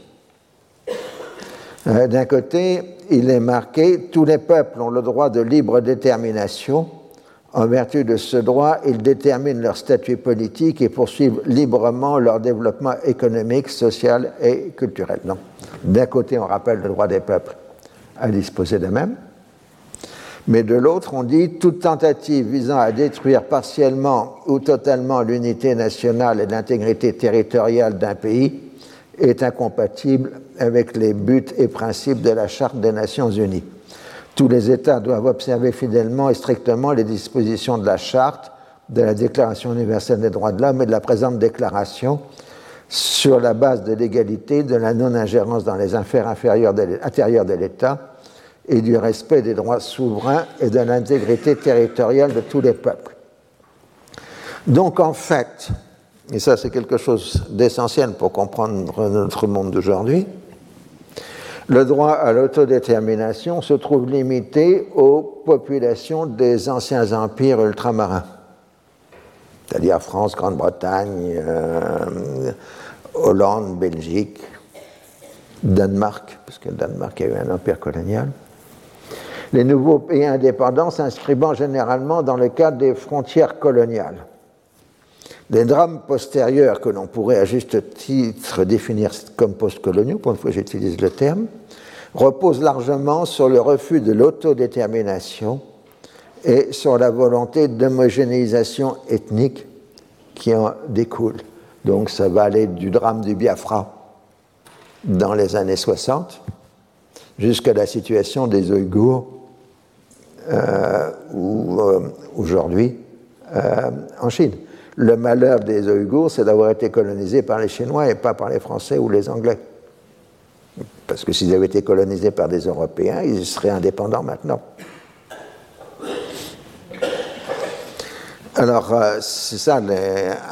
B: Euh, d'un côté, il est marqué tous les peuples ont le droit de libre détermination en vertu de ce droit, ils déterminent leur statut politique et poursuivent librement leur développement économique, social et culturel. D'un côté, on rappelle le droit des peuples à disposer d'eux-mêmes, mais de l'autre, on dit toute tentative visant à détruire partiellement ou totalement l'unité nationale et l'intégrité territoriale d'un pays est incompatible avec les buts et principes de la Charte des Nations Unies. Tous les États doivent observer fidèlement et strictement les dispositions de la Charte, de la Déclaration universelle des droits de l'homme et de la présente déclaration sur la base de l'égalité, de la non-ingérence dans les affaires intérieures de l'État et du respect des droits souverains et de l'intégrité territoriale de tous les peuples. Donc en fait, et ça c'est quelque chose d'essentiel pour comprendre notre monde d'aujourd'hui, le droit à l'autodétermination se trouve limité aux populations des anciens empires ultramarins, c'est-à-dire France, Grande-Bretagne, euh, Hollande, Belgique, Danemark, parce que le Danemark a eu un empire colonial. Les nouveaux pays indépendants s'inscrivant généralement dans le cadre des frontières coloniales. Les drames postérieurs que l'on pourrait à juste titre définir comme postcoloniaux, pour une fois j'utilise le terme, repose largement sur le refus de l'autodétermination et sur la volonté d'homogénéisation ethnique qui en découle. Donc ça va aller du drame du Biafra dans les années 60 jusqu'à la situation des Ouïghours euh, euh, aujourd'hui euh, en Chine. Le malheur des Ouïghours, c'est d'avoir été colonisés par les Chinois et pas par les Français ou les Anglais. Parce que s'ils avaient été colonisés par des Européens, ils seraient indépendants maintenant. Alors, euh, c'est ça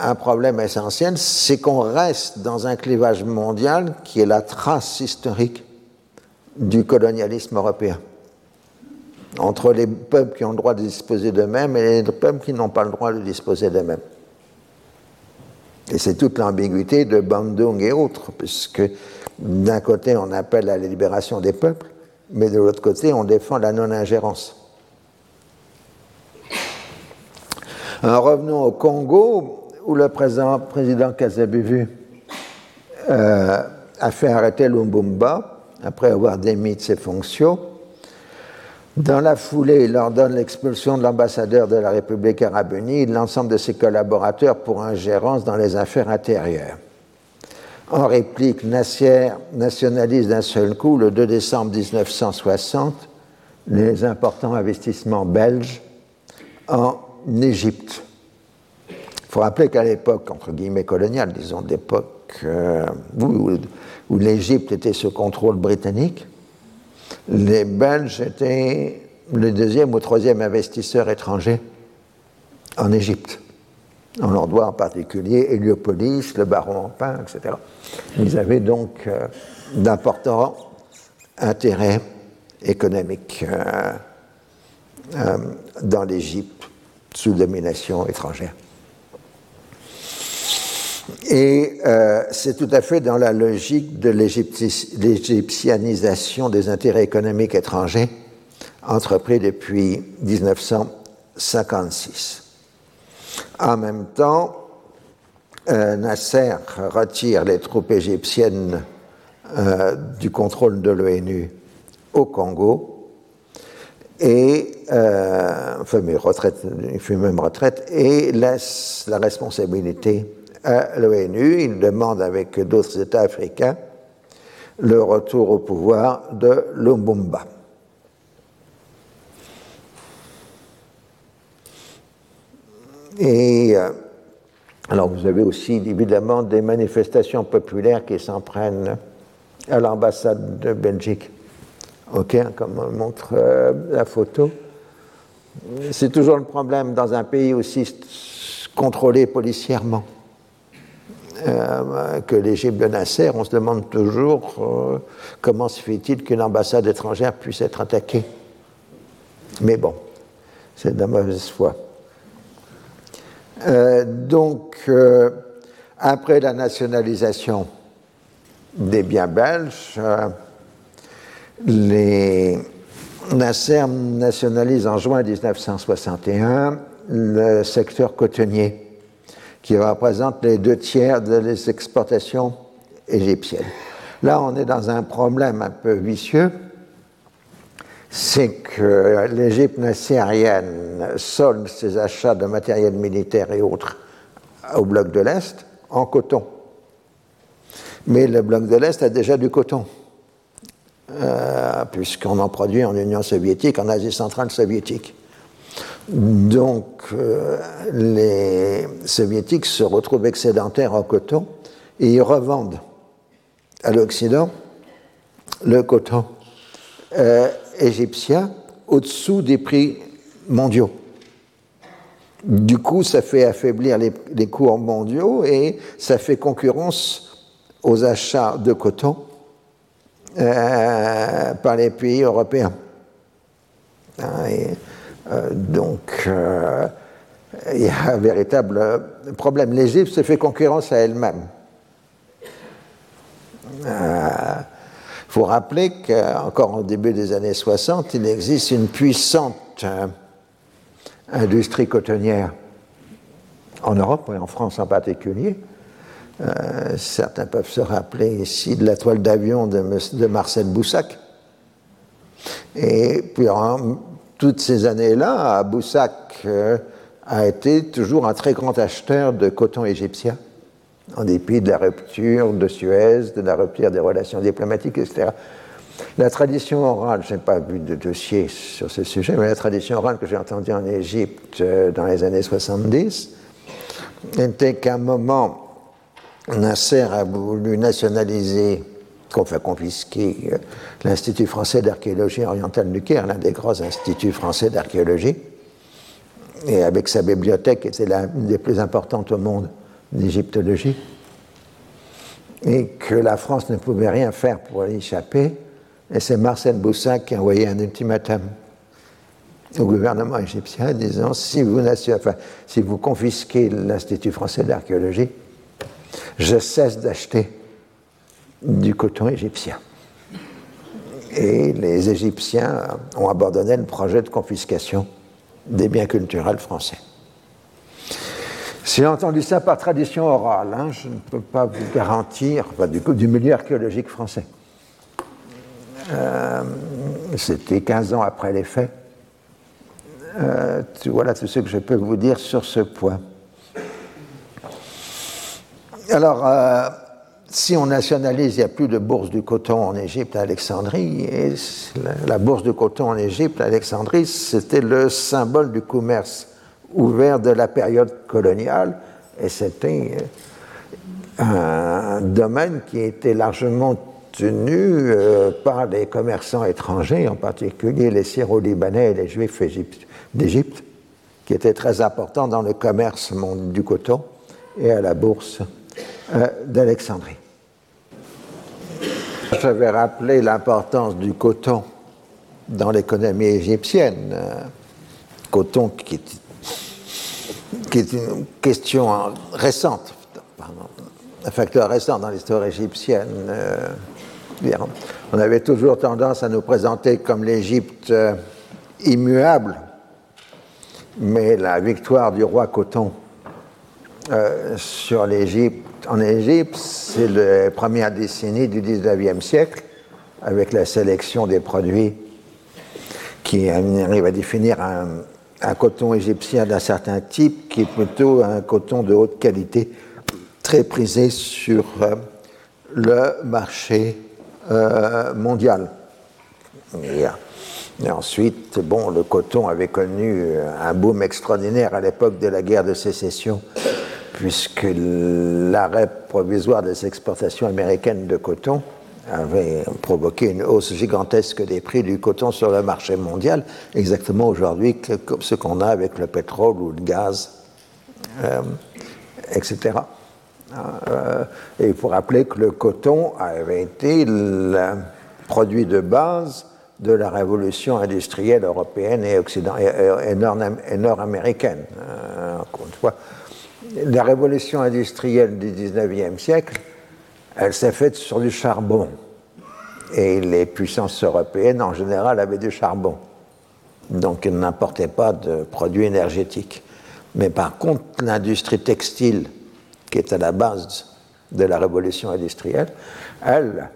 B: un problème essentiel, c'est qu'on reste dans un clivage mondial qui est la trace historique du colonialisme européen. Entre les peuples qui ont le droit de disposer d'eux-mêmes et les peuples qui n'ont pas le droit de disposer d'eux-mêmes. Et c'est toute l'ambiguïté de Bandung et autres, puisque d'un côté, on appelle à la libération des peuples, mais de l'autre côté, on défend la non-ingérence. revenons au Congo, où le président, président euh, a fait arrêter Lumbumba après avoir démis de ses fonctions. Dans la foulée, il ordonne l'expulsion de l'ambassadeur de la République arabe unie et de l'ensemble de ses collaborateurs pour ingérence dans les affaires intérieures. En réplique, Nasser nationalise d'un seul coup, le 2 décembre 1960, les importants investissements belges en Égypte. Il faut rappeler qu'à l'époque, entre guillemets coloniale, disons d'époque euh, où, où l'Égypte était sous contrôle britannique, les Belges étaient le deuxième ou troisième investisseur étranger en Égypte. On leur doit en particulier Héliopolis, le baron en etc. Ils avaient donc euh, d'importants intérêts économiques euh, euh, dans l'Égypte sous domination étrangère. Et c'est tout à fait dans la logique de l'égyptianisation des intérêts économiques étrangers entrepris depuis 1956. En même temps, euh, Nasser retire les troupes égyptiennes euh, du contrôle de l'ONU au Congo et euh, enfin, retraite, même retraite et laisse la responsabilité à l'ONU. Il demande avec d'autres États africains le retour au pouvoir de Lumumba. Et euh, alors vous avez aussi évidemment des manifestations populaires qui s'en prennent à l'ambassade de Belgique, ok, comme montre euh, la photo. C'est toujours le problème dans un pays aussi contrôlé policièrement euh, que l'Égypte de Nasser. On se demande toujours comment se fait-il qu'une ambassade étrangère puisse être attaquée. Mais bon, c'est de la mauvaise foi. Euh, donc, euh, après la nationalisation des biens belges, euh, les Nasser nationalise en juin 1961 le secteur cotonnier, qui représente les deux tiers des exportations égyptiennes. Là, on est dans un problème un peu vicieux c'est que l'Égypte nassérienne solde ses achats de matériel militaire et autres au bloc de l'Est en coton. Mais le bloc de l'Est a déjà du coton, euh, puisqu'on en produit en Union soviétique, en Asie centrale soviétique. Donc euh, les soviétiques se retrouvent excédentaires en coton et ils revendent à l'Occident le coton. Euh, égyptien au-dessous des prix mondiaux. Du coup, ça fait affaiblir les, cours mondiaux et ça fait concurrence aux achats de coton euh, par les pays européens. Hein, donc, euh, il y a un véritable problème. L'Égypte se fait concurrence à elle-même. Il faut rappeler qu'encore au début des années 60, il existe une puissante euh, industrie cotonnière en Europe et en France en particulier. Euh, certains peuvent se rappeler ici de la toile d'avion de, Marcel Boussac. Et puis toutes ces années-là, Boussac euh, a été toujours un très grand acheteur de coton égyptien en dépit de la rupture de Suez, de la rupture des relations diplomatiques, etc. La tradition orale, je n'ai pas vu de dossier sur ce sujet, mais la tradition orale que j'ai entendue en Égypte euh, dans les années 70 était qu'à un moment, Nasser a voulu nationaliser, enfin confisquer euh, l'Institut français d'archéologie orientale du Caire, l'un des grands instituts français d'archéologie, et avec sa bibliothèque, était l'une des plus importantes au monde d'égyptologie, et que la France ne pouvait rien faire pour y échapper. Et c'est Marcel Boussac qui a envoyé un ultimatum au gouvernement égyptien disant si vous confisquez l'Institut français d'archéologie, je cesse d'acheter du coton égyptien. Et les Égyptiens ont abandonné le projet de confiscation des biens culturels français. J'ai entendu ça par tradition orale, hein. je ne peux pas vous garantir, du, milieu archéologique français. Euh, c'était 15 ans après les faits. Euh, voilà tout ce que je peux vous dire sur ce point. Alors, euh, si on nationalise, il n'y a plus de bourse du coton en Égypte à Alexandrie. La bourse du coton en Égypte à Alexandrie, c'était le symbole du commerce ouvert de la période coloniale Et c'était un domaine qui était largement tenu euh, par les commerçants étrangers, en particulier les syro-libanais et les juifs d'Égypte, qui étaient très importants dans le commerce du coton et à la bourse euh, d'Alexandrie. J'avais rappelé l'importance du coton dans l'économie égyptienne. Euh, coton qui est, une question récente, un facteur récent dans l'histoire égyptienne. Euh, on avait toujours tendance à nous présenter comme l'Égypte immuable, mais la victoire du roi Coton sur l'Égypte en Égypte, c'est la première décennie du 19e siècle, avec la sélection des produits qui arrive à définir un, coton égyptien d'un certain type, qui est plutôt un coton de haute qualité, très prisé sur euh, le marché euh, mondial. Et, et, ensuite, bon, le coton avait connu un boom extraordinaire à l'époque de la guerre de sécession puisque l'arrêt provisoire des exportations américaines de coton avait provoqué une hausse gigantesque des prix du coton sur le marché mondial, exactement aujourd'hui comme ce qu'on a avec le pétrole ou le gaz, euh, etc. Euh, et il faut rappeler que le coton avait été le produit de base de la révolution industrielle européenne et, nord-américaine. Euh, encore une fois, la révolution industrielle du 19e siècle, elle s'est faite sur du charbon. Et les puissances européennes, en général, avaient du charbon. Donc, elles n'importaient pas de produits énergétiques. Mais par contre, l'industrie textile, qui est à la base de la révolution industrielle, elle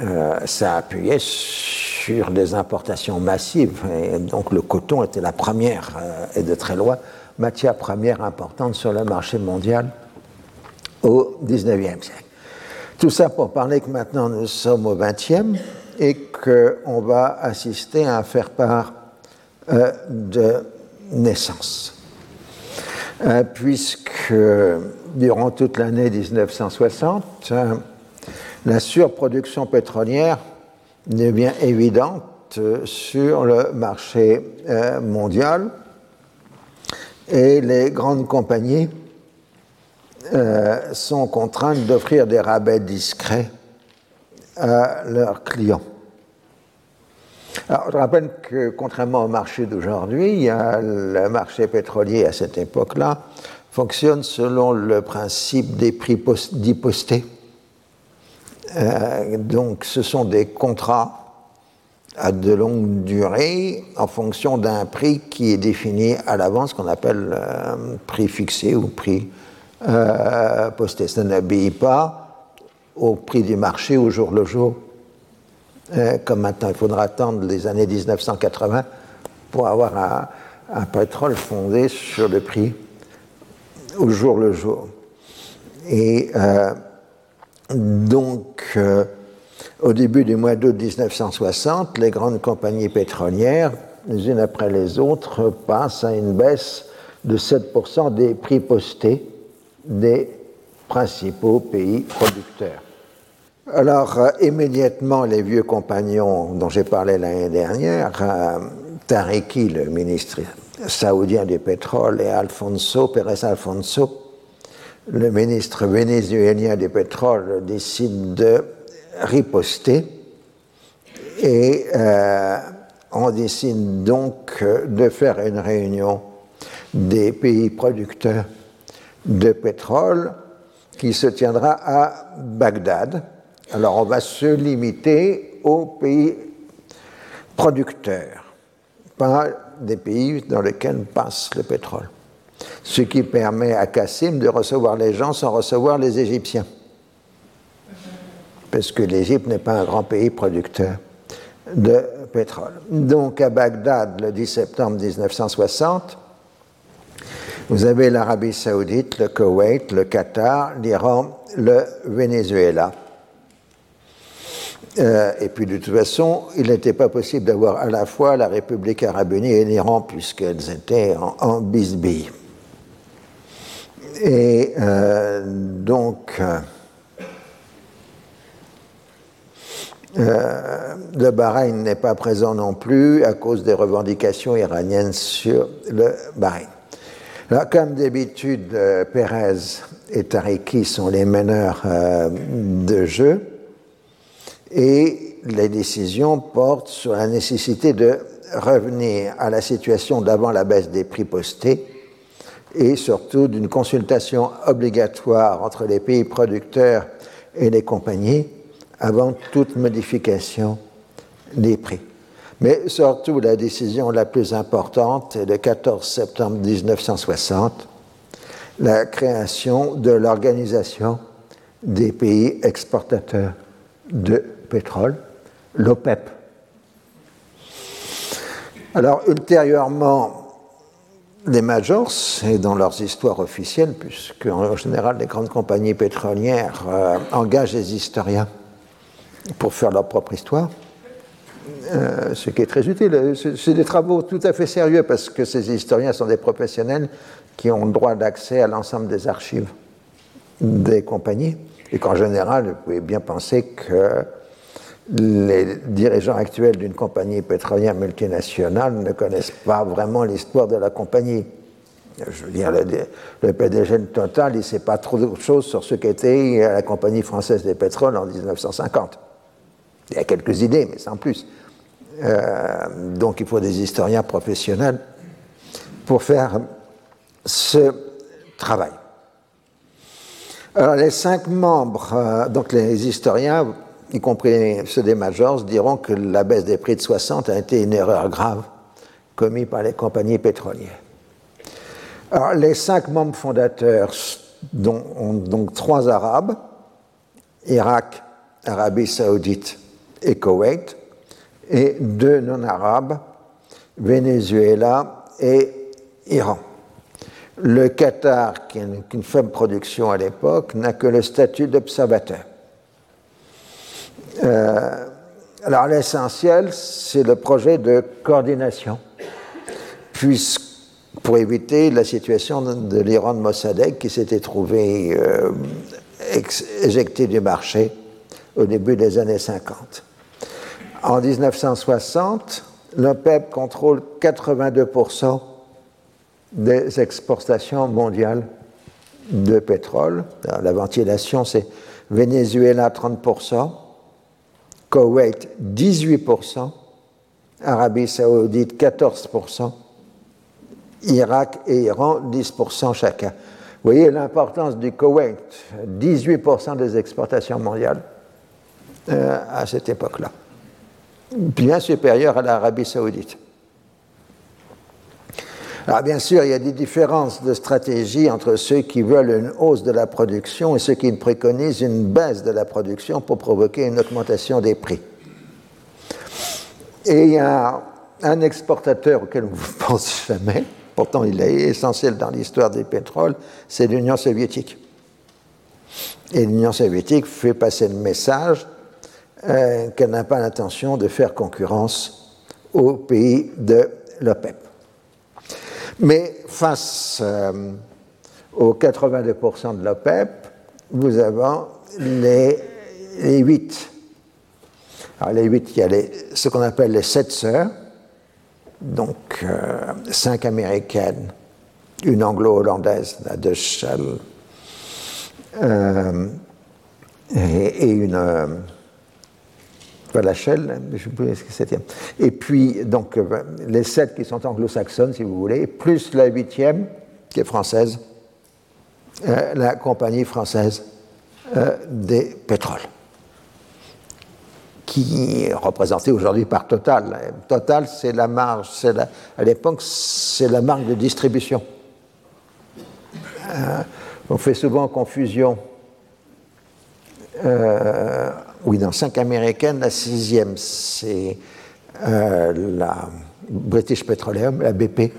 B: euh, s'appuyait sur des importations massives. Et donc, le coton était la première, euh, et de très loin, matière première importante sur le marché mondial au XIXe siècle. Tout ça pour parler que maintenant nous sommes au XXe et qu'on va assister à un faire-part euh, de naissance. Euh, puisque durant toute l'année 1960, euh, la surproduction pétrolière devient évidente sur le marché mondial et les grandes compagnies euh, sont contraintes d'offrir des rabais discrets à leurs clients. Alors, je rappelle que contrairement au marché d'aujourd'hui, le marché pétrolier à cette époque-là fonctionne selon le principe des prix dits postés. Euh, donc, ce sont des contrats à de longue durée en fonction d'un prix qui est défini à l'avance, qu'on appelle euh, prix fixé ou prix euh, posté. Ça n'obéit pas au prix du marché au jour le jour, euh, comme maintenant. Il faudra attendre les années 1980 pour avoir un, un pétrole fondé sur le prix au jour le jour. Et donc, au début du mois d'août 1960, les grandes compagnies pétrolières, les unes après les autres, passent à une baisse de 7% des prix postés des principaux pays producteurs. Alors, euh, immédiatement, les vieux compagnons dont j'ai parlé l'année dernière, euh, Tariki, le ministre saoudien du pétrole, et Alfonso, Pérez Alfonso, le ministre vénézuélien du pétrole, décident de riposter et euh, on décide donc de faire une réunion des pays producteurs de pétrole qui se tiendra à Bagdad. Alors on va se limiter aux pays producteurs, pas des pays dans lesquels passe le pétrole. Ce qui permet à Kassim de recevoir les gens sans recevoir les Égyptiens parce que l'Égypte n'est pas un grand pays producteur de pétrole. Donc à Bagdad, le 10 septembre 1960, vous avez l'Arabie saoudite, le Koweït, le Qatar, l'Iran, le Venezuela. Euh, et puis de toute façon, il n'était pas possible d'avoir à la fois la République arabe unie et l'Iran, puisqu'elles étaient en, en bisbille. Et donc, le Bahreïn n'est pas présent non plus à cause des revendications iraniennes sur le Bahreïn. Comme d'habitude, Pérez et Tariki sont les meneurs de jeu et les décisions portent sur la nécessité de revenir à la situation d'avant la baisse des prix postés et surtout d'une consultation obligatoire entre les pays producteurs et les compagnies avant toute modification des prix. Mais surtout, la décision la plus importante est le 14 septembre 1960, la création de l'Organisation des pays exportateurs de pétrole, l'OPEP. Alors, ultérieurement, les majors, et dans leurs histoires officielles, puisque en général les grandes compagnies pétrolières euh, engagent des historiens pour faire leur propre histoire, euh, ce qui est très utile. C'est des travaux tout à fait sérieux parce que ces historiens sont des professionnels qui ont le droit d'accès à l'ensemble des archives des compagnies et qu'en général, vous pouvez bien penser que les dirigeants actuels d'une compagnie pétrolière multinationale ne connaissent pas vraiment l'histoire de la compagnie. Je veux dire, le, PDG de Total, il ne sait pas trop de choses sur ce qu'était la compagnie française des pétroles en 1950. Il y a quelques idées, mais sans plus. Euh, donc il faut des historiens professionnels pour faire ce travail. Alors les cinq membres, euh, donc les historiens, y compris ceux des majors, diront que la baisse des prix de 60 a été une erreur grave commise par les compagnies pétrolières. Alors, les cinq membres fondateurs dont, ont donc trois Arabes, Irak, Arabie saoudite et Koweït, et deux non-arabes, Venezuela et Iran. Le Qatar, qui a une faible production à l'époque, n'a que le statut d'observateur. Euh, alors l'essentiel, c'est le projet de coordination, puisque pour éviter la situation de l'Iran de Mossadegh qui s'était trouvé euh, éjecté du marché au début des années 50. En 1960, l'OPEP contrôle 82% des exportations mondiales de pétrole. la ventilation, c'est Venezuela 30%, Koweït 18%, Arabie saoudite 14%, Irak et Iran 10% chacun. Vous voyez l'importance du Koweït, 18% des exportations mondiales euh, à cette époque-là, bien supérieure à l'Arabie saoudite. Alors bien sûr, il y a des différences de stratégie entre ceux qui veulent une hausse de la production et ceux qui préconisent une baisse de la production pour provoquer une augmentation des prix. Et il y a un exportateur auquel on ne pense jamais, pourtant il est essentiel dans l'histoire des pétroles, c'est l'Union soviétique. Et l'Union soviétique fait passer le message euh, qu'elle n'a pas l'intention de faire concurrence aux pays de l'OPEP. Mais face euh, aux 82% de l'OPEP, vous avez les, les 8. Alors les 8, il y a ce qu'on appelle les 7 sœurs, donc euh, 5 américaines, une anglo-hollandaise, la de euh, et, et, une euh, la Shell, je sais plus ce que c'était. Et puis, donc, euh, les sept qui sont anglo-saxonnes, si vous voulez, plus la huitième, qui est française, euh, la compagnie française euh, des pétroles, qui est représentée aujourd'hui par Total. Total, c'est la marge, à l'époque, c'est la marque de distribution. on fait souvent confusion oui, dans cinq américaines, la sixième, c'est euh, la British Petroleum, la BP.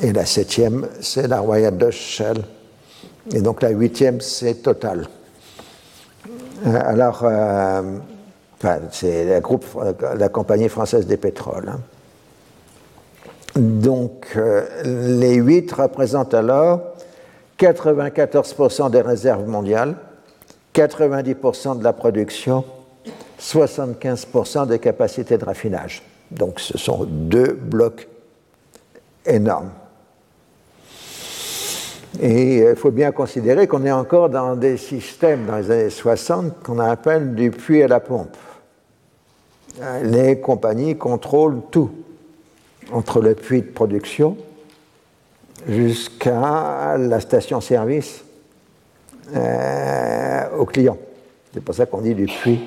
B: Et la septième, c'est la Royal Dutch Shell. Et donc la huitième, c'est Total. Euh, alors, euh, c'est la, groupe, la compagnie française des pétroles. Hein. Donc, les huit représentent alors 94% des réserves mondiales, 90% de la production, 75% des capacités de raffinage. Donc ce sont deux blocs énormes. Et il faut bien considérer qu'on est encore dans des systèmes dans les années 60 qu'on appelle du puits à la pompe. Les compagnies contrôlent tout, entre le puits de production jusqu'à la station-service euh, au client. C'est pour ça qu'on dit du puits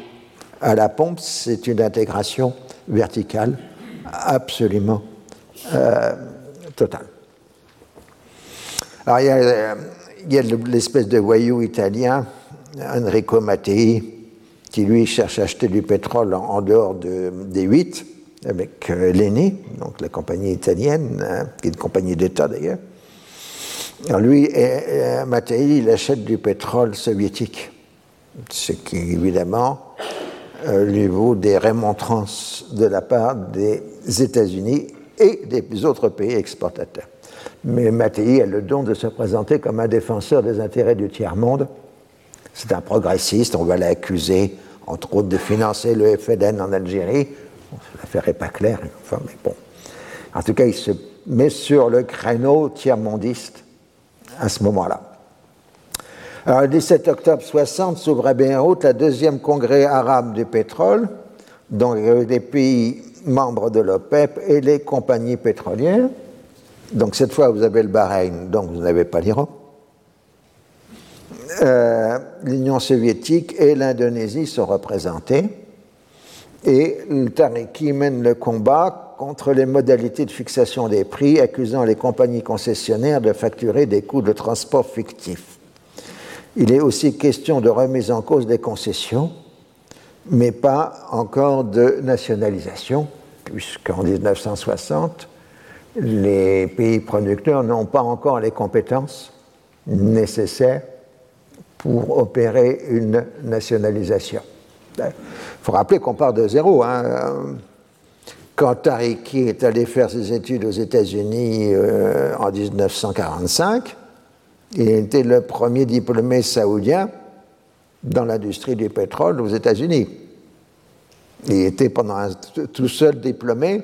B: à la pompe, c'est une intégration verticale absolument euh, totale. Alors, il y a, l'espèce de voyou italien, Enrico Mattei, qui lui cherche à acheter du pétrole en, dehors des huit, avec euh, l'ENI, donc la compagnie italienne, hein, qui est une compagnie d'État d'ailleurs. Lui, Mattei, il achète du pétrole soviétique, ce qui évidemment euh, lui vaut des remontrances de la part des États-Unis et des autres pays exportateurs. Mais Mattei a le don de se présenter comme un défenseur des intérêts du tiers-monde. C'est un progressiste, on va l'accuser, entre autres, de financer le FLN en Algérie. L'affaire n'est pas claire, enfin, mais bon. En tout cas, il se met sur le créneau tiers-mondiste à ce moment-là. Alors, le 17 octobre 60 s'ouvre à Beyrouth la deuxième congrès arabe du pétrole, dont les pays membres de l'OPEP et les compagnies pétrolières. Donc cette fois, vous avez le Bahreïn, donc vous n'avez pas l'Iran. Euh, L'Union soviétique et l'Indonésie sont représentés. Et le Tariki mène le combat contre les modalités de fixation des prix, accusant les compagnies concessionnaires de facturer des coûts de transport fictifs. Il est aussi question de remise en cause des concessions, mais pas encore de nationalisation, puisqu'en 1960, les pays producteurs n'ont pas encore les compétences nécessaires pour opérer une nationalisation. Il faut rappeler qu'on part de zéro. Hein. Quand Tariki est allé faire ses études aux États-Unis euh, en 1945, il était le premier diplômé saoudien dans l'industrie du pétrole aux États-Unis. Il était pendant un, tout seul diplômé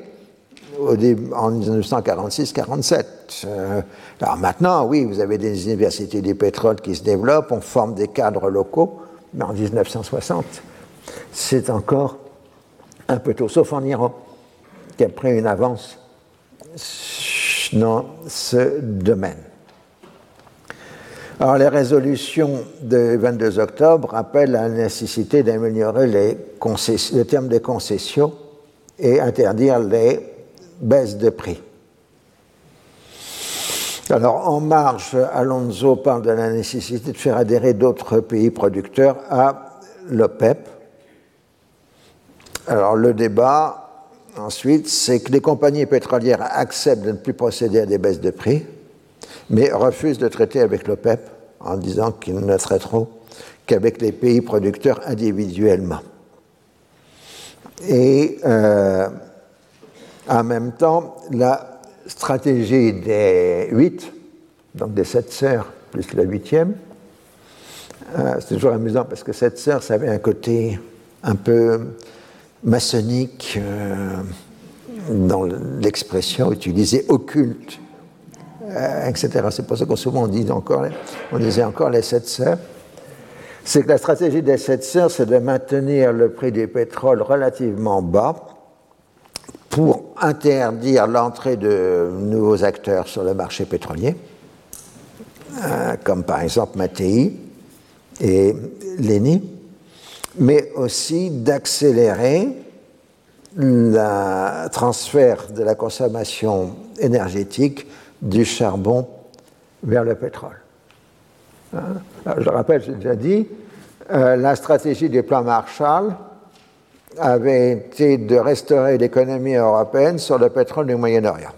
B: en 1946-47. Euh, alors maintenant, oui, vous avez des universités du pétrole qui se développent, on forme des cadres locaux, mais en 1960, c'est encore un peu tôt, sauf en Iran, qui a pris une avance dans ce domaine. Alors, les résolutions du 22 octobre rappellent la nécessité d'améliorer les, termes des concessions et interdire les baisse de prix. Alors, en marge, Alonso parle de la nécessité de faire adhérer d'autres pays producteurs à l'OPEP. Alors, le débat, ensuite, c'est que les compagnies pétrolières acceptent de ne plus procéder à des baisses de prix, mais refusent de traiter avec l'OPEP en disant qu'ils ne traiteront qu'avec les pays producteurs individuellement. Et euh, en même temps, la stratégie des huit, donc des sept sœurs plus la huitième, euh, c'est toujours amusant parce que sept sœurs, ça avait un côté un peu maçonnique euh, dans l'expression utilisée, occulte, euh, etc. C'est pour ça qu'on souvent dit encore, on disait encore les sept sœurs. C'est que la stratégie des sept sœurs, c'est de maintenir le prix du pétrole relativement bas pour interdire l'entrée de nouveaux acteurs sur le marché pétrolier, euh, comme par exemple Mattei et Leni, mais aussi d'accélérer le transfert de la consommation énergétique du charbon vers le pétrole. Hein? je rappelle, j'ai déjà dit, euh, la stratégie du plan Marshall avait été de restaurer l'économie européenne sur le pétrole du Moyen-Orient,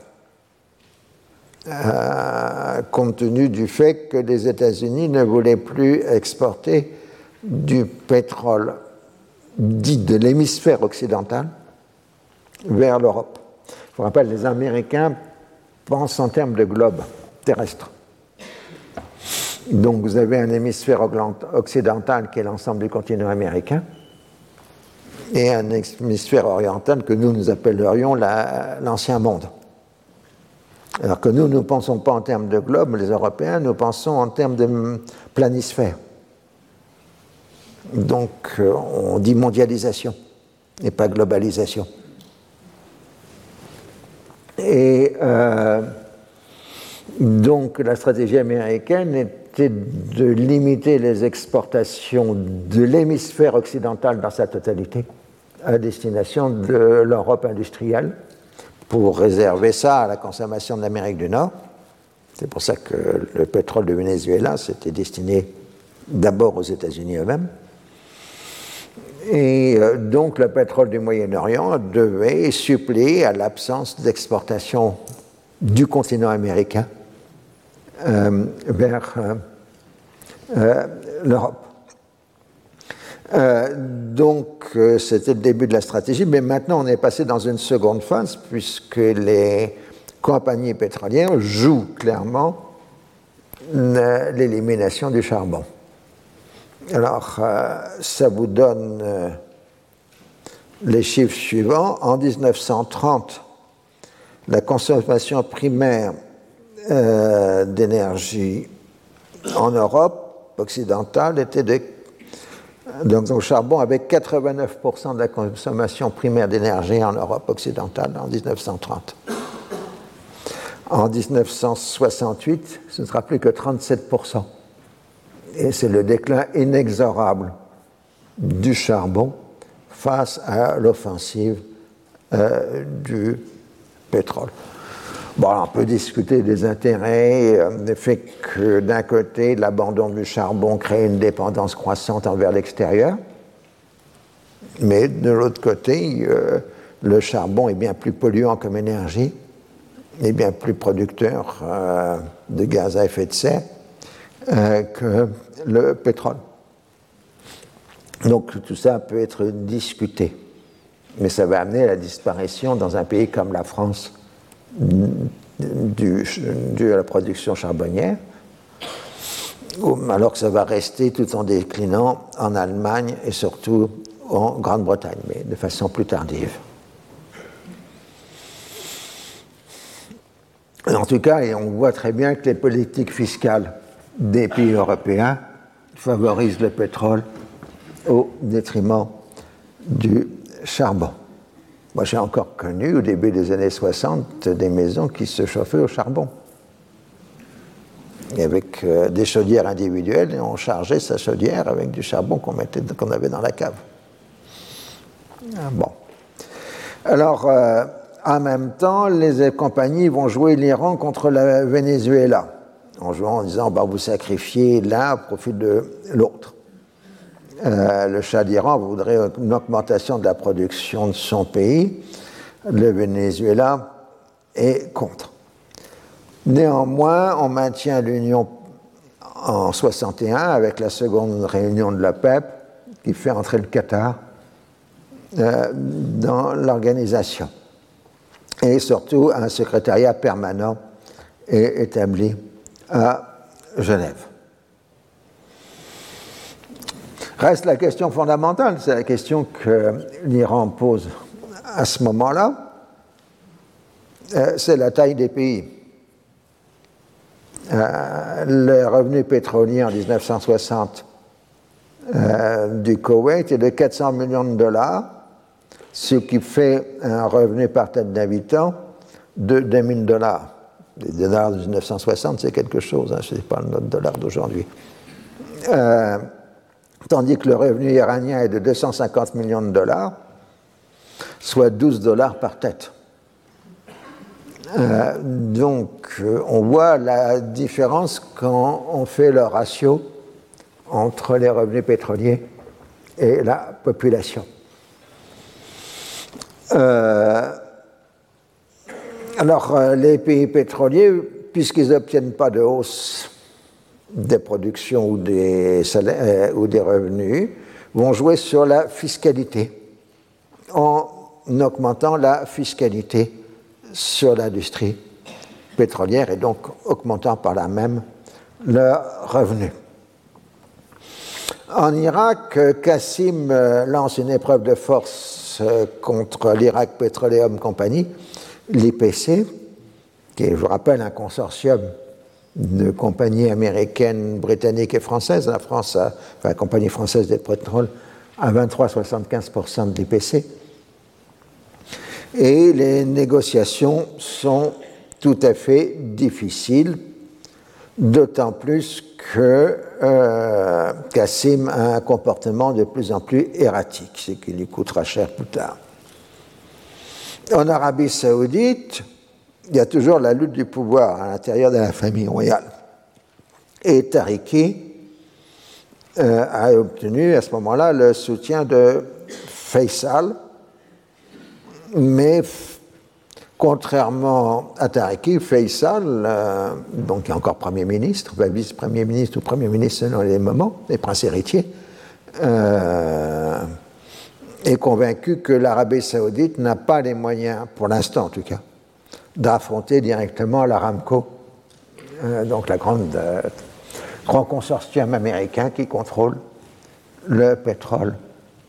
B: euh, compte tenu du fait que les États-Unis ne voulaient plus exporter du pétrole dit de l'hémisphère occidental vers l'Europe. Je vous rappelle, les Américains pensent en termes de globe terrestre. Donc vous avez un hémisphère occidental qui est l'ensemble du continent américain et un hémisphère oriental que nous nous appellerions l'ancien monde. Alors que nous, ne pensons pas en termes de globe, les Européens, nous pensons en termes de planisphère. Donc euh, on dit mondialisation et pas globalisation. Et euh, donc la stratégie américaine était de limiter les exportations de l'hémisphère occidental dans sa totalité à destination de l'Europe industrielle pour réserver ça à la consommation de l'Amérique du Nord. C'est pour ça que le pétrole du Venezuela s'était destiné d'abord aux États-Unis eux-mêmes. Et euh, donc le pétrole du Moyen-Orient devait suppléer à l'absence d'exportation du continent américain euh, vers euh, l'Europe. donc c'était le début de la stratégie, mais maintenant on est passé dans une seconde phase puisque les compagnies pétrolières jouent clairement l'élimination du charbon. Alors, euh, ça vous donne euh, les chiffres suivants. En 1930, la consommation primaire euh, d'énergie en Europe occidentale était de. Donc, le charbon avait 89% de la consommation primaire d'énergie en Europe occidentale en 1930. En 1968, ce ne sera plus que 37% et c'est le déclin inexorable du charbon face à l'offensive euh, du pétrole. On peut discuter des intérêts, euh, le fait que d'un côté, l'abandon du charbon crée une dépendance croissante envers l'extérieur, mais de l'autre côté, euh, le charbon est bien plus polluant comme énergie, est bien plus producteur de gaz à effet de serre, euh, que le pétrole. Donc tout ça peut être discuté, mais ça va amener à la disparition dans un pays comme la France du, de la production charbonnière, alors que ça va rester tout en déclinant en Allemagne et surtout en Grande-Bretagne, mais de façon plus tardive. En tout cas, et on voit très bien que les politiques fiscales des pays européens favorisent le pétrole au détriment du charbon. Moi, j'ai encore connu au début des années 60 des maisons qui se chauffaient au charbon. Et avec euh, des chaudières individuelles, et on chargeait sa chaudière avec du charbon qu'on qu'on avait dans la cave. Ah, bon. Alors, euh, en même temps, les compagnies vont jouer l'Iran contre le Venezuela en jouant en disant bah, vous sacrifiez l'un au profit de l'autre. Euh, le Shah d'Iran voudrait une augmentation de la production de son pays. Le Venezuela est contre. Néanmoins, on maintient l'union en 61 avec la seconde réunion de la PEP qui fait entrer le Qatar euh, dans l'organisation. Et surtout, un secrétariat permanent est établi à Genève. Reste la question fondamentale, c'est la question que l'Iran pose à ce moment-là, euh, c'est la taille des pays. Euh, le revenu pétrolier en 1960 euh, du Koweït est de 400 millions de dollars, ce qui fait un revenu par tête d'habitant de 2000 dollars les dollars de 1960, c'est quelque chose, hein, ce n'est pas notre dollar d'aujourd'hui. Euh, tandis que le revenu iranien est de 250 millions de dollars, soit 12 dollars par tête. Euh, donc, euh, on voit la différence quand on fait le ratio entre les revenus pétroliers et la population. Alors, euh, les pays pétroliers, puisqu'ils n'obtiennent pas de hausse des productions ou des, salaires, euh, ou des revenus, vont jouer sur la fiscalité en augmentant la fiscalité sur l'industrie pétrolière et donc augmentant par là même leurs revenus. En Irak, Kassim lance une épreuve de force contre l'Irak Petroleum Company, l'IPC, qui est, je vous rappelle, un consortium de compagnies américaines, britanniques et françaises. La France, enfin, la compagnie française des pétroles, à 23-75% de l'IPC. Et les négociations sont tout à fait difficiles, d'autant plus que euh, Kassim a un comportement de plus en plus erratique, ce qui lui coûtera cher plus tard. En Arabie saoudite, il y a toujours la lutte du pouvoir à l'intérieur de la famille royale. Et Tariki euh, a obtenu à ce moment-là le soutien de Faisal, mais contrairement à Tariki, Faisal, euh, donc qui est encore Premier ministre, vice-premier ministre ou Premier ministre selon les moments, les princes héritiers, euh, est convaincu que l'Arabie saoudite n'a pas les moyens, pour l'instant en tout cas, d'affronter directement l'Aramco, euh, donc la euh, grand consortium américain qui contrôle le pétrole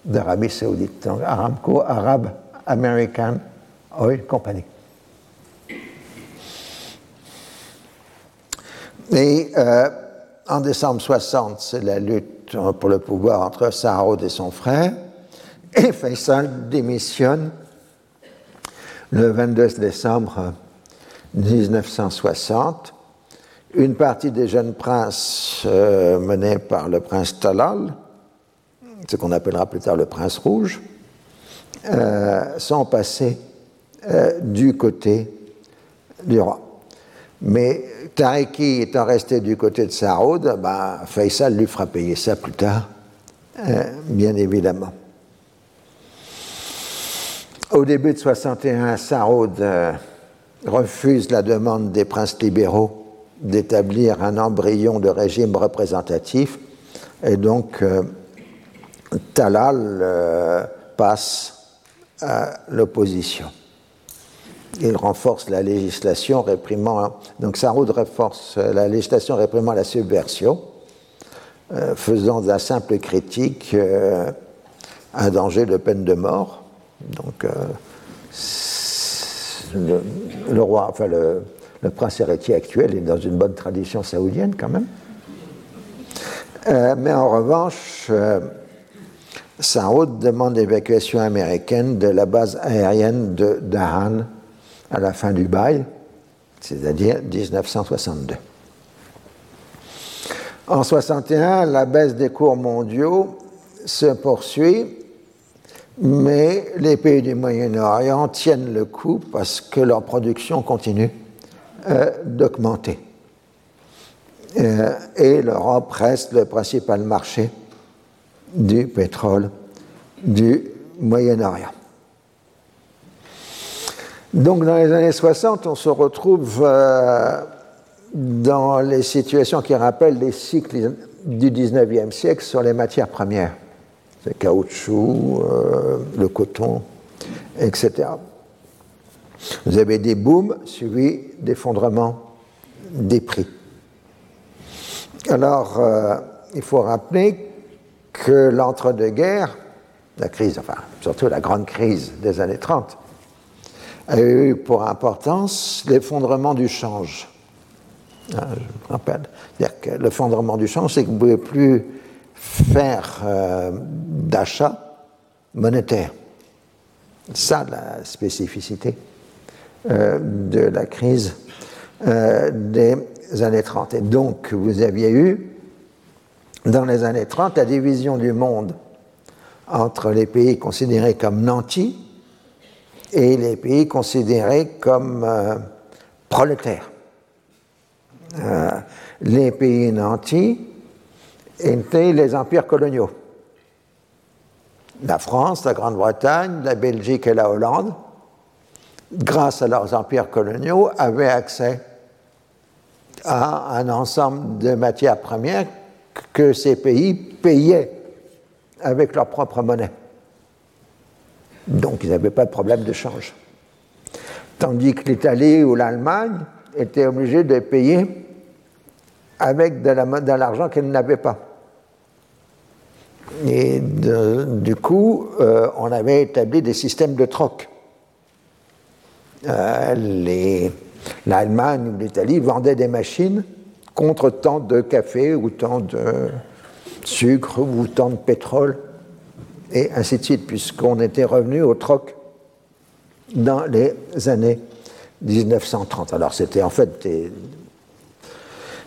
B: d'Arabie saoudite. Donc Aramco, Arab American Oil Company. Et euh, en décembre 60, c'est la lutte pour le pouvoir entre Saoud et son frère. Et Faisal démissionne le 22 décembre 1960. Une partie des jeunes princes euh, menés par le prince Talal, ce qu'on appellera plus tard le prince rouge, euh, sont passés euh, du côté du roi. Mais Tariki étant resté du côté de Saoud, ben, Faisal lui fera payer ça plus tard, bien évidemment. Au début de 61, Saoud euh, refuse la demande des princes libéraux d'établir un embryon de régime représentatif et donc euh, Talal euh, passe à l'opposition. Il renforce la législation réprimant, donc Saoud renforce la législation réprimant la subversion, faisant de la simple critique un danger de peine de mort donc, euh, le, roi, enfin le, prince héritier actuel est dans une bonne tradition saoudienne quand même. Euh, mais en revanche, euh, Saoud demande l'évacuation américaine de la base aérienne de Dahan à la fin du bail, c'est-à-dire 1962. En 61, la baisse des cours mondiaux se poursuit mais les pays du Moyen-Orient tiennent le coup parce que leur production continue euh, d'augmenter. Euh, et l'Europe reste le principal marché du pétrole du Moyen-Orient. Donc dans les années 60, on se retrouve euh, dans les situations qui rappellent les cycles du 19e siècle sur les matières premières le caoutchouc, euh, le coton, etc. Vous avez des booms suivis d'effondrements des prix. Alors, euh, il faut rappeler que l'entre-deux-guerres, la crise, enfin, surtout la grande crise des années 30, a eu pour importance l'effondrement du change. Ah, je me rappelle. C'est-à-dire que l'effondrement du change, c'est que vous ne pouvez plus faire euh, d'achat monétaire. Ça, la spécificité euh, de la crise euh, des années 30. Et donc, vous aviez eu, dans les années 30, la division du monde entre les pays considérés comme nantis et les pays considérés comme prolétaires. les pays nantis étaient les empires coloniaux. La France, la Grande-Bretagne, la Belgique et la Hollande, grâce à leurs empires coloniaux, avaient accès à un ensemble de matières premières que ces pays payaient avec leur propre monnaie. Donc ils n'avaient pas de problème de change. Tandis que l'Italie ou l'Allemagne étaient obligés de payer avec de l'argent qu'elle n'avait pas. Et du coup, euh, on avait établi des systèmes de troc. Euh, L'Allemagne ou l'Italie vendaient des machines contre tant de café ou tant de sucre ou tant de pétrole, et ainsi de suite, puisqu'on était revenu au troc dans les années 1930. Alors c'était en fait des,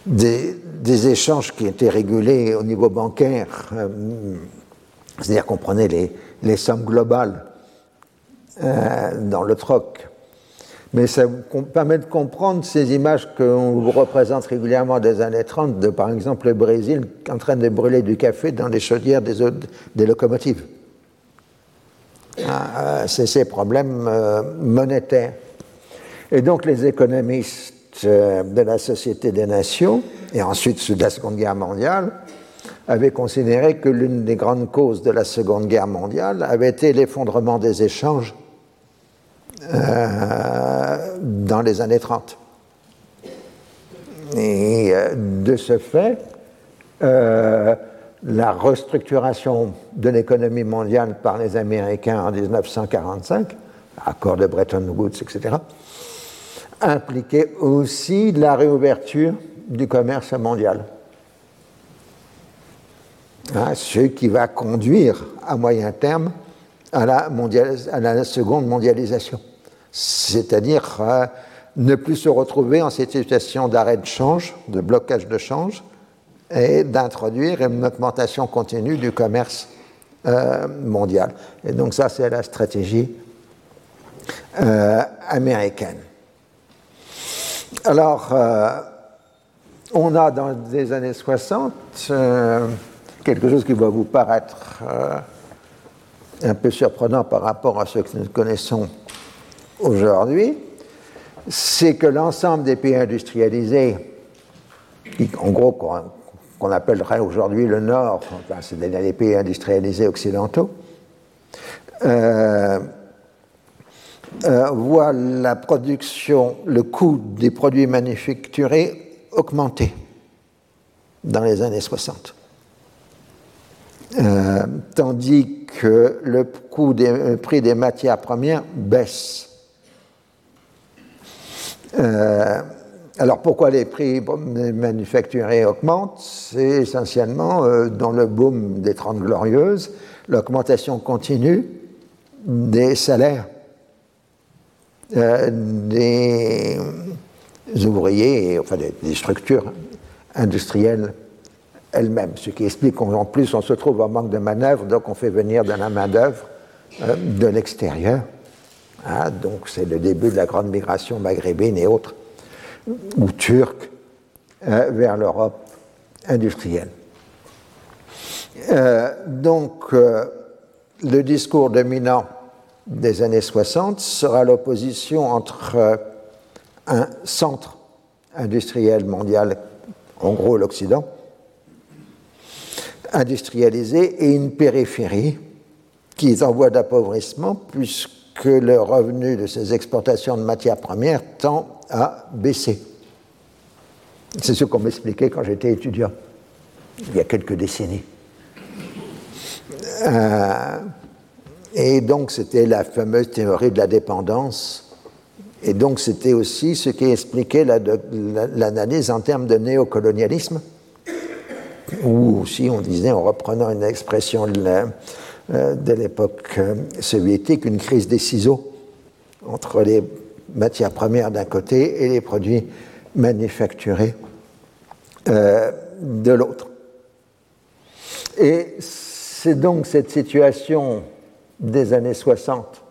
B: des, échanges qui étaient régulés au niveau bancaire, euh, c'est-à-dire qu'on prenait les, sommes globales euh, dans le troc. Mais ça permet de comprendre ces images qu'on vous représente régulièrement des années 30, de par exemple le Brésil en train de brûler du café dans les chaudières des, locomotives. Ah, euh, c'est ces problèmes monétaires. Et donc les économistes de la Société des Nations, et ensuite sous la Seconde Guerre mondiale, avaient considéré que l'une des grandes causes de la Seconde Guerre mondiale avait été l'effondrement des échanges euh, dans les années 30. Et euh, de ce fait, la restructuration de l'économie mondiale par les Américains en 1945, accord de Bretton Woods, etc., impliquait aussi la réouverture du commerce mondial. Hein, ce qui va conduire à moyen terme à la, seconde mondialisation. C'est-à-dire euh, ne plus se retrouver en cette situation d'arrêt de change, de blocage de change, et d'introduire une augmentation continue du commerce euh, mondial. Et donc ça, c'est la stratégie euh, américaine. Alors, euh, on a dans les années 60 euh, quelque chose qui va vous paraître euh, un peu surprenant par rapport à ce que nous connaissons aujourd'hui, c'est que l'ensemble des pays industrialisés, en gros qu'on appellerait aujourd'hui le Nord, enfin, c'est les pays industrialisés occidentaux, euh, voit la production, le coût des produits manufacturés augmenter dans les années 60. Euh, tandis que le coût des, prix des matières premières baisse. Euh, alors pourquoi les prix manufacturés augmentent? C'est essentiellement dans le boom des Trente Glorieuses, l'augmentation continue des salaires euh, des ouvriers, enfin des, structures industrielles elles-mêmes, ce qui explique qu'en plus on se trouve en manque de manœuvre, donc on fait venir de la main-d'œuvre euh, de l'extérieur. Ah, donc c'est le début de la grande migration maghrébine et autres, ou turque, euh, vers l'Europe industrielle. donc le discours dominant des années 60 sera l'opposition entre euh, un centre industriel mondial, en gros l'Occident, industrialisé, et une périphérie qui est en voie d'appauvrissement puisque le revenu de ces exportations de matières premières tend à baisser. C'est ce qu'on m'expliquait quand j'étais étudiant, il y a quelques décennies. Euh, et donc, c'était la fameuse théorie de la dépendance. Et donc, c'était aussi ce qui expliquait l'analyse en termes de néocolonialisme, ou aussi, on disait, en reprenant une expression de euh, l'époque euh, soviétique, une crise des ciseaux entre les matières premières d'un côté et les produits manufacturés euh, de l'autre. Et c'est donc cette situation des années 60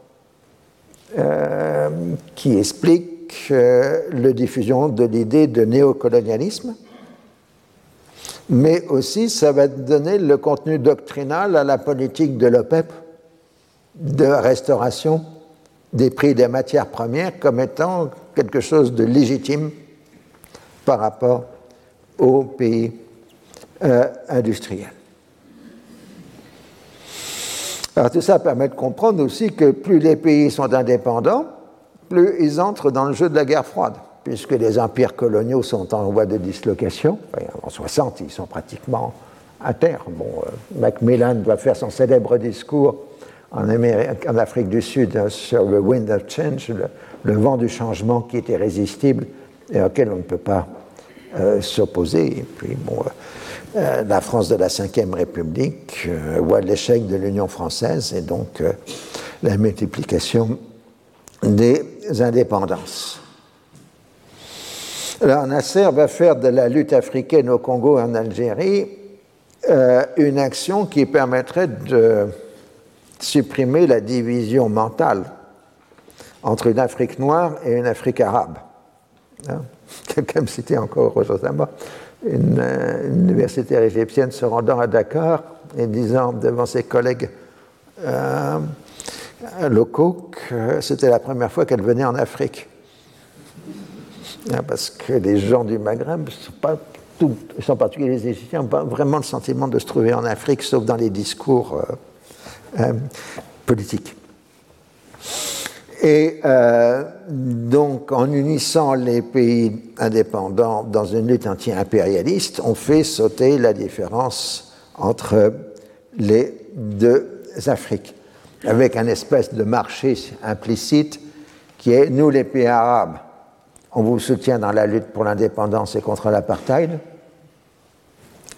B: euh, qui explique euh, la diffusion de l'idée de néocolonialisme, mais aussi ça va donner le contenu doctrinal à la politique de l'OPEP de restauration des prix des matières premières comme étant quelque chose de légitime par rapport aux pays euh, industriels. Alors tout ça permet de comprendre aussi que plus les pays sont indépendants, plus ils entrent dans le jeu de la guerre froide. puisque les empires coloniaux sont en voie de dislocation. en 60, ils sont pratiquement à terre. Bon, euh, Macmillan doit faire son célèbre discours en, Afrique du Sud hein, sur le wind of change, le, vent du changement qui est irrésistible et auquel on ne peut pas euh, s'opposer. Euh, la France de la Ve République voit l'échec de l'Union française et donc la multiplication des indépendances. Alors Nasser va faire de la lutte africaine au Congo et en Algérie euh, une action qui permettrait de supprimer la division mentale entre une Afrique noire et une Afrique arabe. Hein? Quelqu'un me citait encore récemment une, euh, universitaire égyptienne se rendant à Dakar et disant devant ses collègues euh, locaux que c'était la première fois qu'elle venait en Afrique. Hein, parce que les gens du Maghreb, sont pas en particulier les Égyptiens, n'ont pas vraiment le sentiment de se trouver en Afrique, sauf dans les discours euh, euh, politiques. Et euh, donc, en unissant les pays indépendants dans une lutte anti-impérialiste, on fait sauter la différence entre les deux Afriques, avec un espèce de marché implicite qui est nous les pays arabes on vous soutient dans la lutte pour l'indépendance et contre l'apartheid,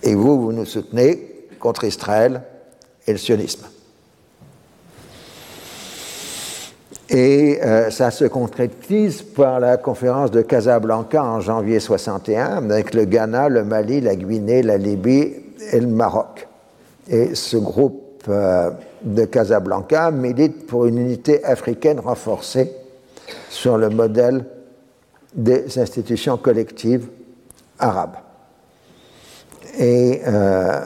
B: et vous, vous nous soutenez contre Israël et le sionisme. Et euh, ça se concrétise par la conférence de Casablanca en janvier 61 avec le Ghana, le Mali, la Guinée, la Libye et le Maroc. Et ce groupe euh, de Casablanca milite pour une unité africaine renforcée sur le modèle des institutions collectives arabes. Et euh,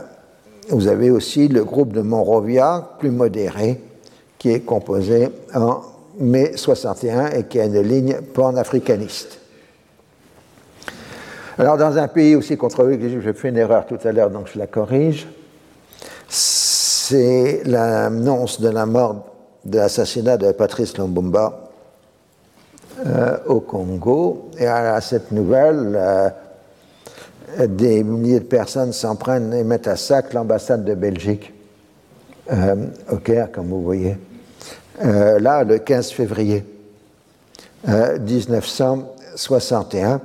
B: vous avez aussi le groupe de Monrovia, plus modéré, qui est composé en mai 61 et qui a une ligne pan-africaniste. Alors, dans un pays aussi controversé, j'ai fait une erreur tout à l'heure, donc je la corrige, c'est l'annonce de la mort, de l'assassinat de Patrice Lumumba euh, au Congo. Et à, cette nouvelle, euh, des milliers de personnes s'en prennent et mettent à sac l'ambassade de Belgique euh, au Caire, comme vous voyez. Là, le 15 février 1961,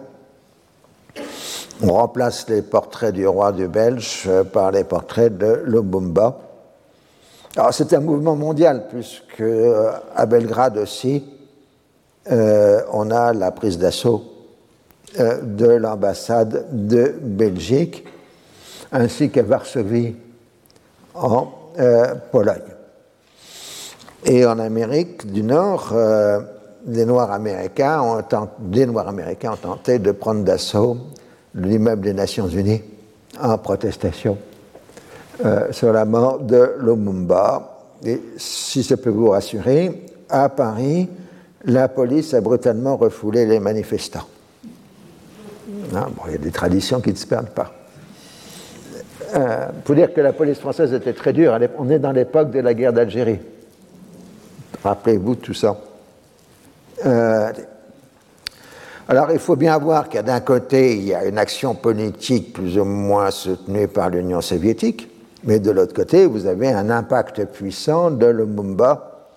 B: on remplace les portraits du roi du Belge par les portraits de Lubumba. Alors c'est un mouvement mondial, puisque à Belgrade aussi, euh, on a la prise d'assaut euh, de l'ambassade de Belgique, ainsi qu'à Varsovie, en euh, Pologne. Et en Amérique du Nord, les Noirs américains ont des Noirs américains ont tenté de prendre d'assaut l'immeuble des Nations Unies en protestation sur la mort de Lumumba. Et si ça peut vous rassurer, à Paris, la police a brutalement refoulé les manifestants. Ah, il y a des traditions qui ne se perdent pas. Euh, faut dire que la police française était très dure. On est dans l'époque de la guerre d'Algérie. Rappelez-vous tout ça. Euh, alors il faut bien voir qu'il y a d'un côté, il y a une action politique plus ou moins soutenue par l'Union soviétique, mais de l'autre côté, vous avez un impact puissant de Lumumba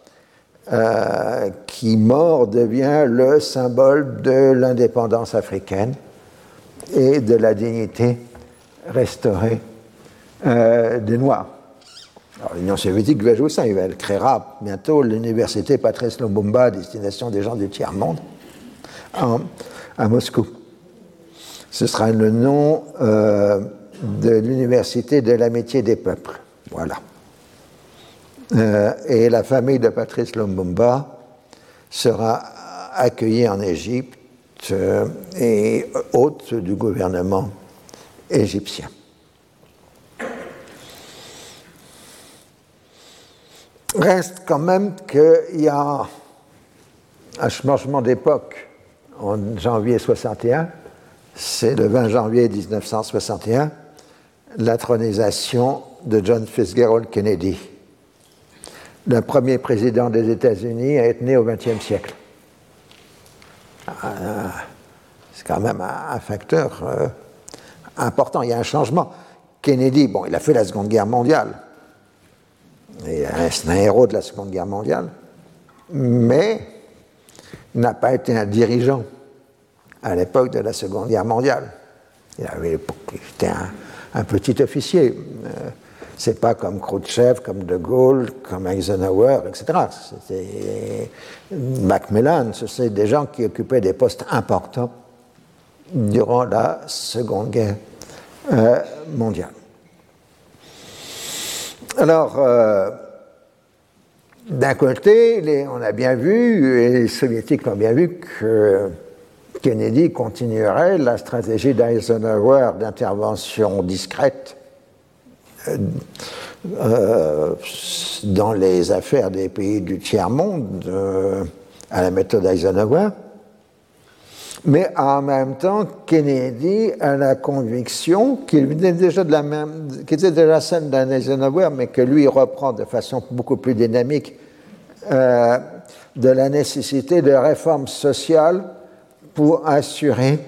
B: euh, qui mort devient le symbole de l'indépendance africaine et de la dignité restaurée euh, des Noirs. L'Union soviétique va jouer ça, elle créera bientôt l'université Patrice Lumumba destination des gens du tiers-monde à Moscou. Ce sera le nom euh, de l'université de l'amitié des peuples. Voilà. Euh, et la famille de Patrice Lumumba sera accueillie en Égypte euh, et hôte du gouvernement égyptien. Reste quand même qu'il y a un changement d'époque en janvier 61, c'est le 20 janvier 1961, l'intronisation de John Fitzgerald Kennedy le premier président des États-Unis à être né au XXe siècle. Ah, C'est quand même un, facteur euh, important. Il y a un changement. Kennedy, bon, il a fait la Seconde Guerre mondiale. C'est un héros de la Seconde Guerre mondiale. Mais n'a pas été un dirigeant à l'époque de la Seconde Guerre mondiale. Il avait, était un, petit officier. Euh, c'est pas comme Khrouchtchev, comme De Gaulle, comme Eisenhower, etc. C'était Macmillan, ce sont des gens qui occupaient des postes importants durant la Seconde Guerre euh, mondiale. Alors, euh, d'un côté, on a bien vu, et les soviétiques ont bien vu, que Kennedy continuerait la stratégie d'Eisenhower d'intervention discrète euh, euh, dans les affaires des pays du tiers-monde à la méthode Eisenhower. Mais en même temps, Kennedy a la conviction qu'il était déjà de la même, qu'il était déjà celle mais que lui reprend de façon beaucoup plus dynamique de la nécessité de réformes sociales pour assurer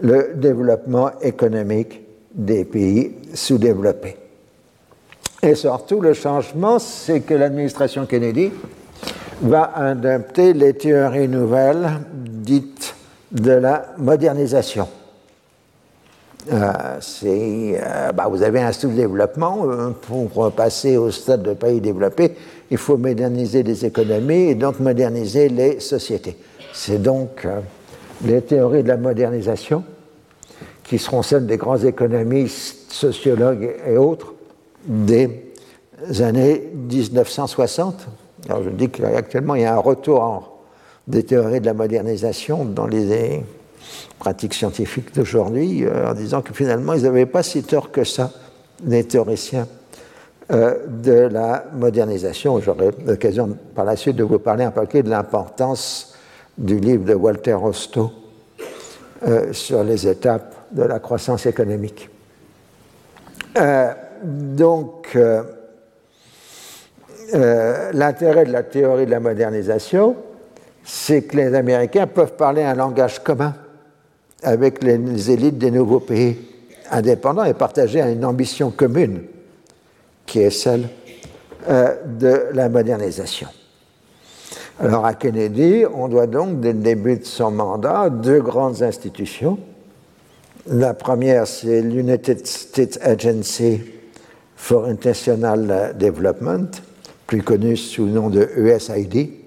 B: le développement économique des pays sous-développés. Et surtout, le changement, c'est que l'administration Kennedy va adopter les théories nouvelles dites de la modernisation. Euh, euh, bah, vous avez un sous-développement. Euh, pour passer au stade de pays développé, il faut moderniser les économies et donc moderniser les sociétés. C'est donc les théories de la modernisation, qui seront celles des grands économistes, sociologues et autres, des années 1960. Alors je dis qu'actuellement, il y a un retour des théories de la modernisation dans les pratiques scientifiques d'aujourd'hui, euh, en disant que finalement, ils n'avaient pas si tort que ça, les théoriciens euh, de la modernisation. J'aurai l'occasion par la suite de vous parler un peu de l'importance du livre de Walter Rostow euh, sur les étapes de la croissance économique. donc, l'intérêt de la théorie de la modernisation, c'est que les Américains peuvent parler un langage commun avec les élites des nouveaux pays indépendants et partager une ambition commune qui est celle euh, de la modernisation. Alors à Kennedy, on doit donc, dès le début de son mandat, deux grandes institutions. La première, c'est l'United States Agency for International Development, plus connue sous le nom de USAID,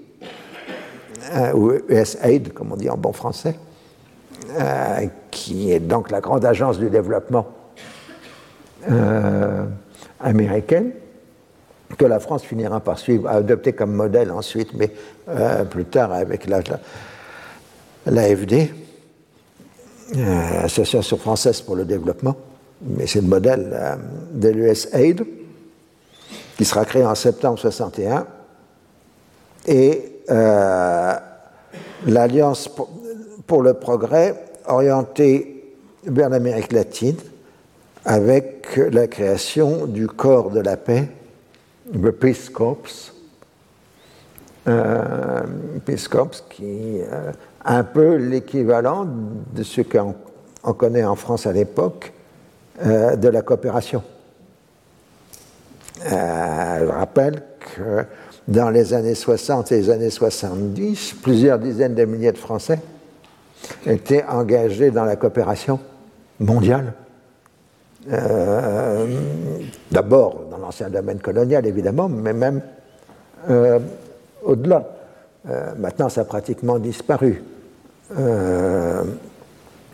B: ou USAID, comme on dit en bon français. Euh, qui est donc la grande agence du développement euh, américaine, que la France finira par suivre, adopter comme modèle ensuite, mais euh, plus tard avec l'AFD, Association française pour le développement, mais c'est le modèle de l'USAID, qui sera créé en septembre 61, et l'Alliance pour le progrès orienté vers l'Amérique latine avec la création du corps de la paix, le Peace Corps, euh, Peace Corps qui est euh, un peu l'équivalent de ce qu'on connaît en France à l'époque euh, de la coopération. je rappelle que dans les années 60 et les années 70, plusieurs dizaines de milliers de Français étaient engagés dans la coopération mondiale. Euh, d'abord dans l'ancien domaine colonial, évidemment, mais même euh, au-delà. Euh, maintenant, ça a pratiquement disparu.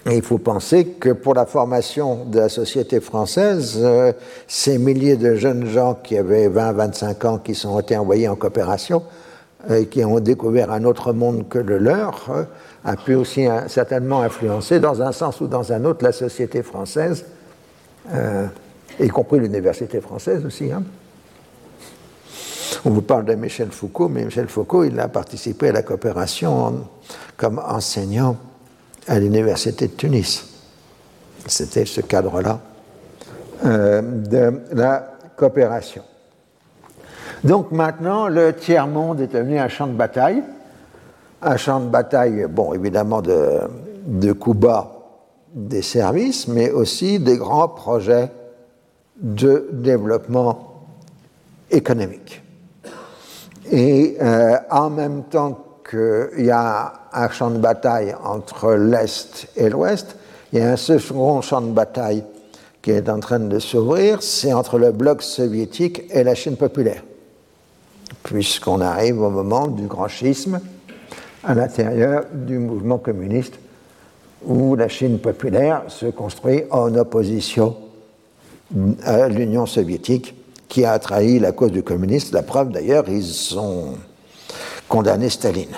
B: Il faut penser que pour la formation de la société française, ces milliers de jeunes gens qui avaient 20-25 ans, qui sont été envoyés en coopération, et qui ont découvert un autre monde que le leur, a pu aussi certainement influencer, dans un sens ou dans un autre, la société française, euh, y compris l'université française aussi. Hein. On vous parle de Michel Foucault, mais Michel Foucault, il a participé à la coopération comme enseignant à l'université de Tunis. C'était ce cadre-là euh, de la coopération. Donc maintenant, le tiers-monde est devenu un champ de bataille un champ de bataille, bon, évidemment, de, de coups bas des services, mais aussi des grands projets de développement économique. Et euh, en même temps qu'il y a un champ de bataille entre l'Est et l'Ouest, il y a un second champ de bataille qui est en train de s'ouvrir, c'est entre le bloc soviétique et la Chine populaire, puisqu'on arrive au moment du grand schisme à l'intérieur du mouvement communiste, où la Chine populaire se construit en opposition à l'Union soviétique, qui a trahi la cause du communiste. La preuve d'ailleurs, ils ont condamné Staline.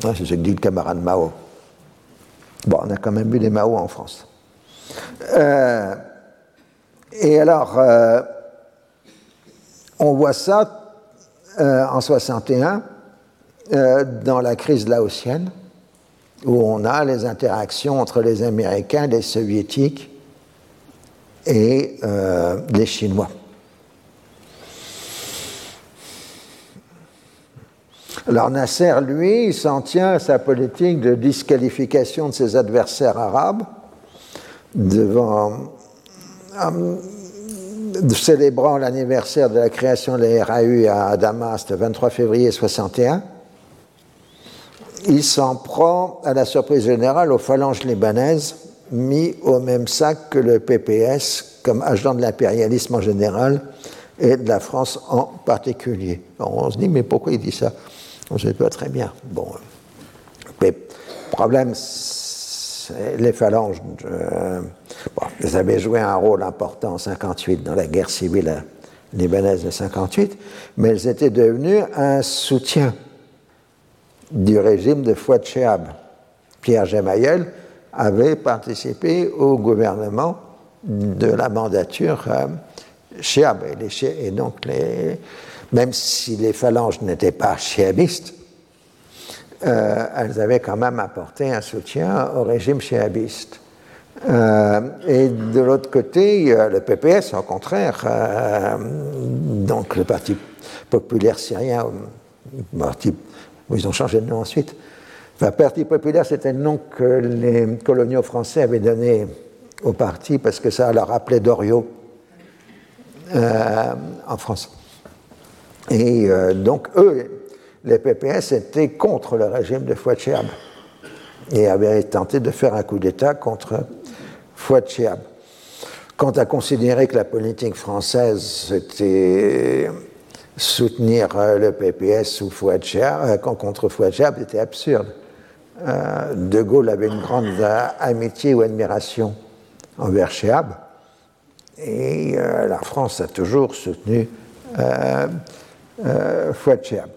B: C'est ce que dit le camarade Mao. Bon, on a quand même eu des Mao en France. Euh, et alors, euh, on voit ça euh, en 61 dans la crise laotienne, où on a les interactions entre les Américains, les Soviétiques et les Chinois. Alors Nasser, lui, s'en tient à sa politique de disqualification de ses adversaires arabes devant, euh, célébrant l'anniversaire de la création de la RAU à Damas le 23 février 61, il s'en prend à la surprise générale aux phalanges libanaises mis au même sac que le PPS comme agent de l'impérialisme en général et de la France en particulier. on se dit, mais pourquoi il dit ça? On ne pas très bien. Bon, le problème, les phalanges, euh, elles avaient joué un rôle important en 58 dans la guerre civile libanaise de 58, mais elles étaient devenues un soutien du régime de Fouad Chehab. Pierre Gemayel avait participé au gouvernement de la mandature euh, Chehab. Et, donc, les, même si les phalanges n'étaient pas chéabistes, euh, elles avaient quand même apporté un soutien au régime chéabiste. Euh, et de l'autre côté, le PPS, au contraire, euh, donc le Parti populaire syrien, ils ont changé de nom ensuite. Le Parti populaire, c'était le nom que les coloniaux français avaient donné au parti parce que ça leur rappelait Doriot en France. Et donc, eux, les PPS étaient contre le régime de Fouad Chehab et avaient tenté de faire un coup d'État contre Fouad Chehab. Quant à considérer que la politique française c'était soutenir euh, le PPS ou Fouad Chehab, euh, contre Fouad Chehab, c'était absurde. Euh, de Gaulle avait une grande amitié ou admiration envers Chehab, et la France a toujours soutenu Fouad Chehab.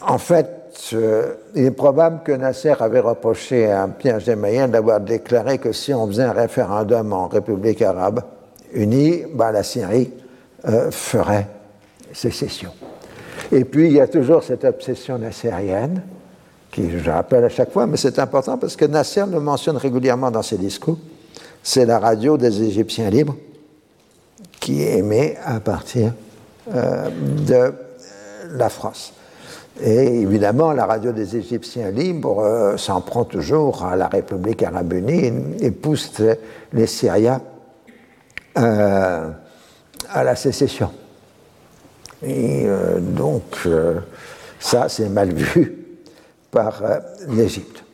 B: En fait, euh, il est probable que Nasser avait reproché à Pierre Gemayel d'avoir déclaré que si on faisait un référendum en République arabe unie, bah, la Syrie euh, ferait sécession. Et puis, il y a toujours cette obsession nassérienne, qui je rappelle à chaque fois, mais c'est important parce que Nasser le mentionne régulièrement dans ses discours. C'est la radio des Égyptiens libres qui émet à partir euh, de la France. Et évidemment, la radio des Égyptiens libres euh, s'en prend toujours à la République arabe unie et, pousse les Syriens euh, à la sécession. Et euh, donc, ça, c'est mal vu par l'Égypte.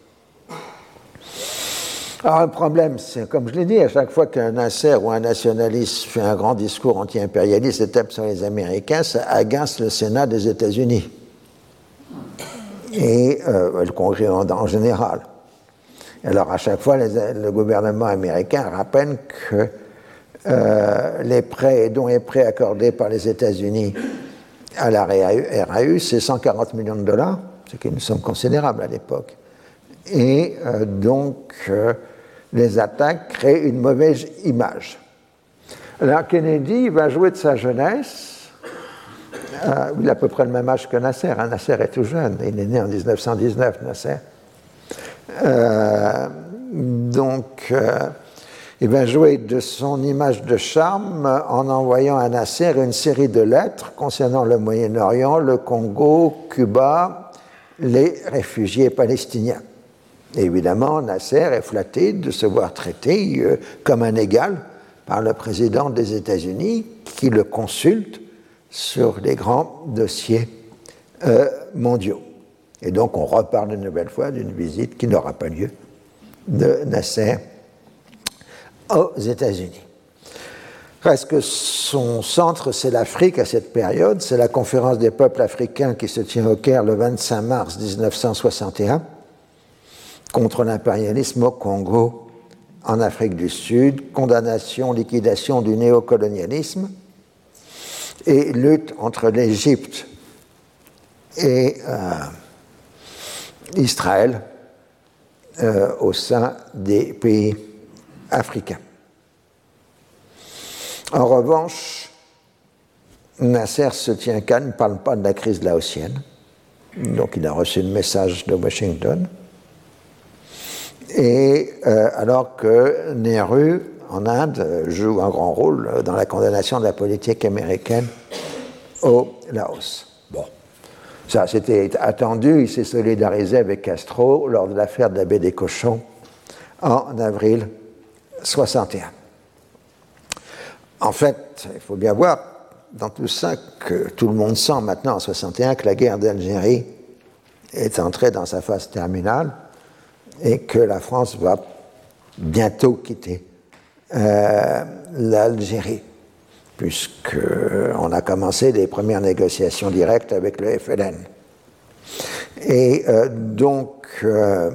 B: Alors, le problème, c'est, comme je l'ai dit, à chaque fois qu'un Nasser ou un nationaliste fait un grand discours anti-impérialiste et tape sur les Américains, ça agace le Sénat des États-Unis et euh, le Congrès en, général. Alors à chaque fois, le gouvernement américain rappelle que euh, les prêts dons et prêts accordés par les États-Unis à la RAU, c'est 140 millions de dollars, ce qui est une somme considérable à l'époque. Et euh, donc, les attaques créent une mauvaise image. Alors Kennedy va jouer de sa jeunesse ah, il a à peu près le même âge que Nasser. Hein. Nasser est tout jeune. Il est né en 1919, Nasser. Euh, donc, euh, il va jouer de son image de charme en envoyant à Nasser une série de lettres concernant le Moyen-Orient, le Congo, Cuba, les réfugiés palestiniens. Évidemment, Nasser est flatté de se voir traité euh, comme un égal par le président des États-Unis qui le consulte sur les grands dossiers euh, mondiaux. Et donc on reparle une nouvelle fois d'une visite qui n'aura pas lieu de Nasser aux États-Unis. Reste que son centre, c'est l'Afrique à cette période. C'est la conférence des peuples africains qui se tient au Caire le 25 mars 1961 contre l'impérialisme au Congo, en Afrique du Sud, condamnation, liquidation du néocolonialisme et lutte entre l'Égypte et euh, Israël euh, au sein des pays africains. En revanche, Nasser se tient calme, ne parle pas de la crise laotienne. Donc il a reçu le message de Washington. Et euh, alors que Nehru, en Inde, joue un grand rôle dans la condamnation de la politique américaine au Laos. Bon, ça c'était attendu, il s'est solidarisé avec Castro lors de l'affaire de la baie des cochons en avril 61. En fait, il faut bien voir dans tout ça que tout le monde sent maintenant en 61 que la guerre d'Algérie est entrée dans sa phase terminale et que la France va bientôt quitter euh, l'Algérie, puisqu'on a commencé les premières négociations directes avec le FLN. Et euh, donc, euh,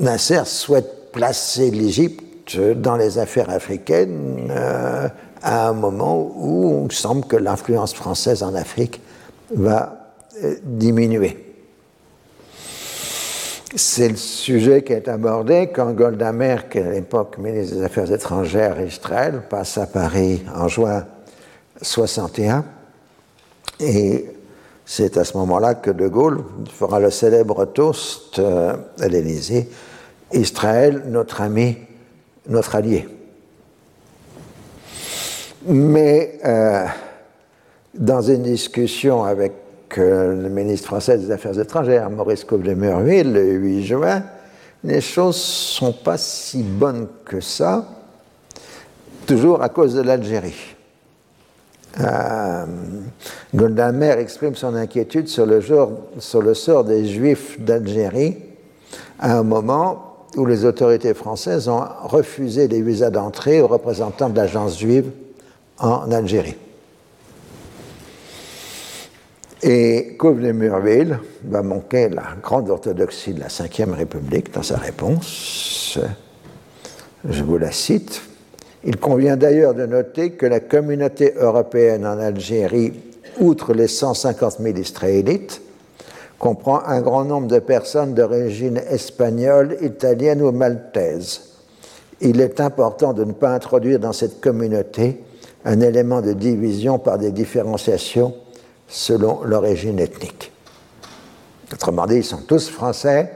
B: Nasser souhaite placer l'Égypte dans les affaires africaines euh, à un moment où on semble que l'influence française en Afrique va diminuer. C'est le sujet qui est abordé quand Golda Meir, qui est à l'époque ministre des Affaires étrangères Israël, passe à Paris en juin 61. Et c'est à ce moment-là que De Gaulle fera le célèbre toast euh, à l'Élysée Israël, notre ami notre allié. Mais euh, dans une discussion avec euh, le ministre français des Affaires étrangères, Maurice Coble-Merville, le 8 juin, les choses ne sont pas si bonnes que ça, toujours à cause de l'Algérie. Euh, exprime son inquiétude sur le, sur le sort des Juifs d'Algérie à un moment où les autorités françaises ont refusé les visas d'entrée aux représentants de l'agence juive en Algérie. Et Coveney-Murville va manquer la grande orthodoxie de la Ve République dans sa réponse. Je vous la cite. Il convient d'ailleurs de noter que la communauté européenne en Algérie, outre les 150 000 Israélites, comprend un grand nombre de personnes d'origine espagnole, italienne ou maltaise. Il est important de ne pas introduire dans cette communauté un élément de division par des différenciations selon l'origine ethnique. Autrement dit, ils sont tous français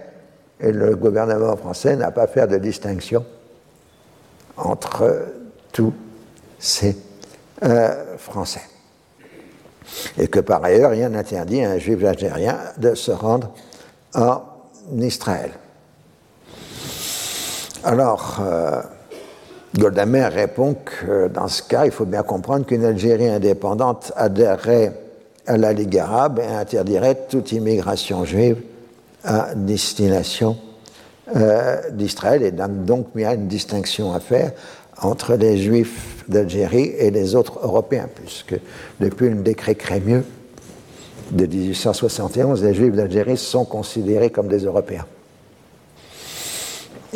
B: et le gouvernement français n'a pas à faire de distinction entre tous ces euh, Français et que par ailleurs rien n'interdit à un juif algérien de se rendre en Israël. Alors, euh, Goldamer répond que dans ce cas, il faut bien comprendre qu'une Algérie indépendante adhérerait la Ligue arabe et interdirait toute immigration juive à destination euh, d'Israël et donc il y a une distinction à faire entre les juifs d'Algérie et les autres Européens, puisque depuis le décret Crémieux de 1871, les juifs d'Algérie sont considérés comme des Européens.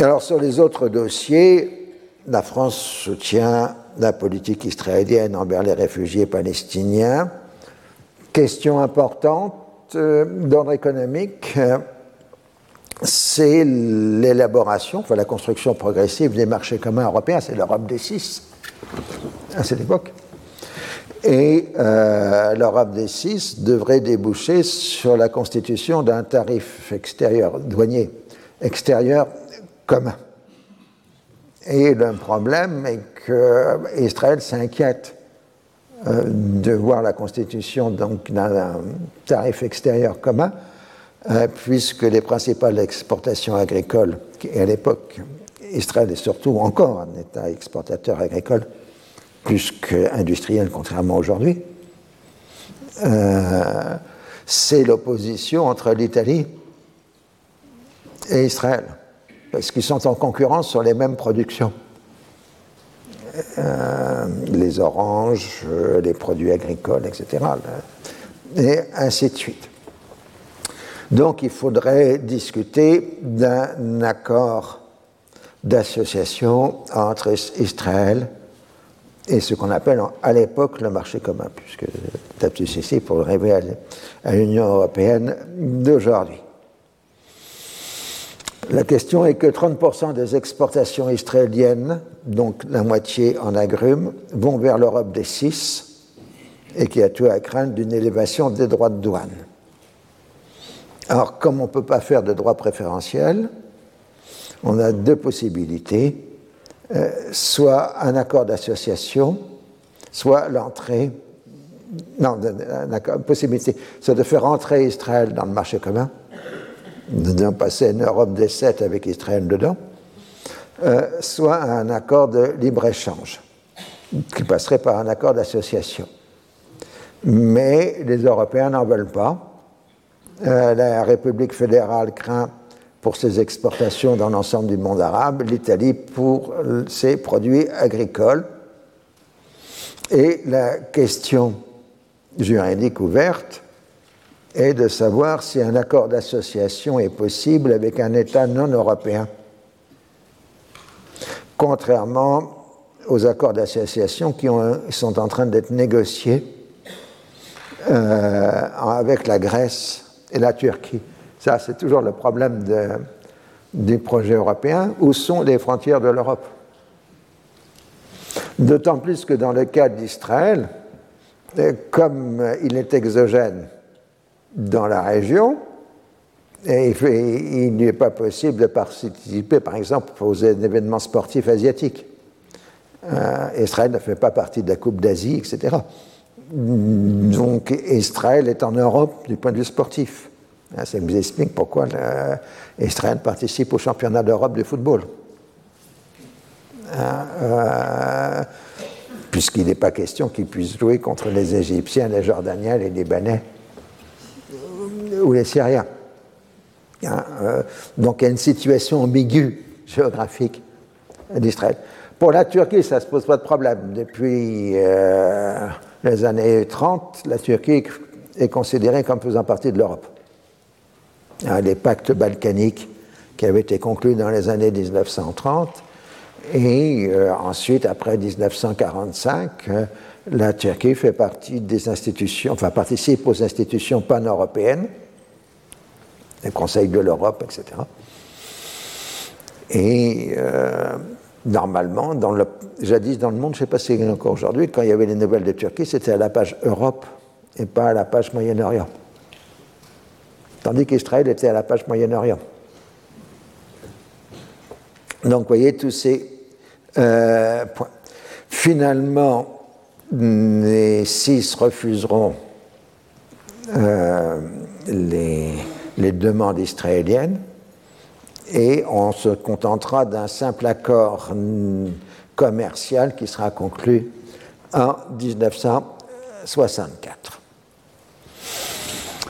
B: Alors sur les autres dossiers, la France soutient la politique israélienne envers les réfugiés palestiniens. Question importante euh, d'ordre économique, euh, c'est l'élaboration, enfin la construction progressive des marchés communs européens, c'est l'Europe des six à cette époque. Et euh, l'Europe des six devrait déboucher sur la constitution d'un tarif extérieur, douanier extérieur commun. Et le problème est qu'Israël s'inquiète euh, de voir la constitution d'un tarif extérieur commun puisque les principales exportations agricoles, et à l'époque, Israël est surtout encore un État exportateur agricole, plus qu'industriel, contrairement aujourd'hui, euh, c'est l'opposition entre l'Italie et Israël, parce qu'ils sont en concurrence sur les mêmes productions. Euh, les oranges, euh, les produits agricoles, etc. Et ainsi de suite. Donc il faudrait discuter d'un accord d'association entre Israël et ce qu'on appelle à l'époque le marché commun, puisque status ici pour rêver à l'Union européenne d'aujourd'hui. La question est que 30% des exportations israéliennes, donc la moitié en agrumes, vont vers l'Europe des six et qui a tout à craindre d'une élévation des droits de douane. Alors, comme on ne peut pas faire de droits préférentiels, on a deux possibilités. Euh, soit un accord d'association, soit l'entrée. Non, une possibilité, c'est de faire entrer Israël dans le marché commun, de passer une Europe des sept avec Israël dedans, euh, soit un accord de libre-échange, qui passerait par un accord d'association. Mais les Européens n'en veulent pas. Euh, la République fédérale craint pour ses exportations dans l'ensemble du monde arabe, l'Italie pour ses produits agricoles. Et la question juridique ouverte est de savoir si un accord d'association est possible avec un État non européen, contrairement aux accords d'association qui sont en train d'être négociés euh, avec la Grèce et la Turquie. Ça, c'est toujours le problème du projet européen. Où sont les frontières de l'Europe? D'autant plus que dans le cas d'Israël, euh, comme il est exogène dans la région, il n'est pas possible de participer, par exemple, aux événements sportifs asiatiques. Euh, Israël ne fait pas partie de la Coupe d'Asie, etc. Donc Israël est en Europe du point de vue sportif. Ah, ça nous explique pourquoi Israël participe au championnat d'Europe de football. Euh, puisqu'il n'est pas question qu'il puisse jouer contre les Égyptiens, les Jordaniens, les Libanais ou les Syriens. Ah, euh, donc il y a une situation ambiguë géographique d'Israël. Pour la Turquie, ça ne se pose pas de problème. Depuis euh, les années 30, la Turquie est considérée comme faisant partie de l'Europe. Hein, les pactes balkaniques qui avaient été conclus dans les années 1930. Et euh, ensuite, après 1945, euh, la Turquie fait partie des institutions, enfin participe aux institutions pan-européennes, le Conseil de l'Europe, etc. Et euh, normalement, jadis dans le monde, je ne sais pas si c'est encore aujourd'hui, quand il y avait les nouvelles de Turquie, c'était à la page Europe et pas à la page Moyen-Orient tandis qu'Israël était à la page Moyen-Orient. Donc, vous voyez tous ces euh, points. Finalement, les six refuseront euh, les, les, demandes israéliennes et on se contentera d'un simple accord commercial qui sera conclu en 1964.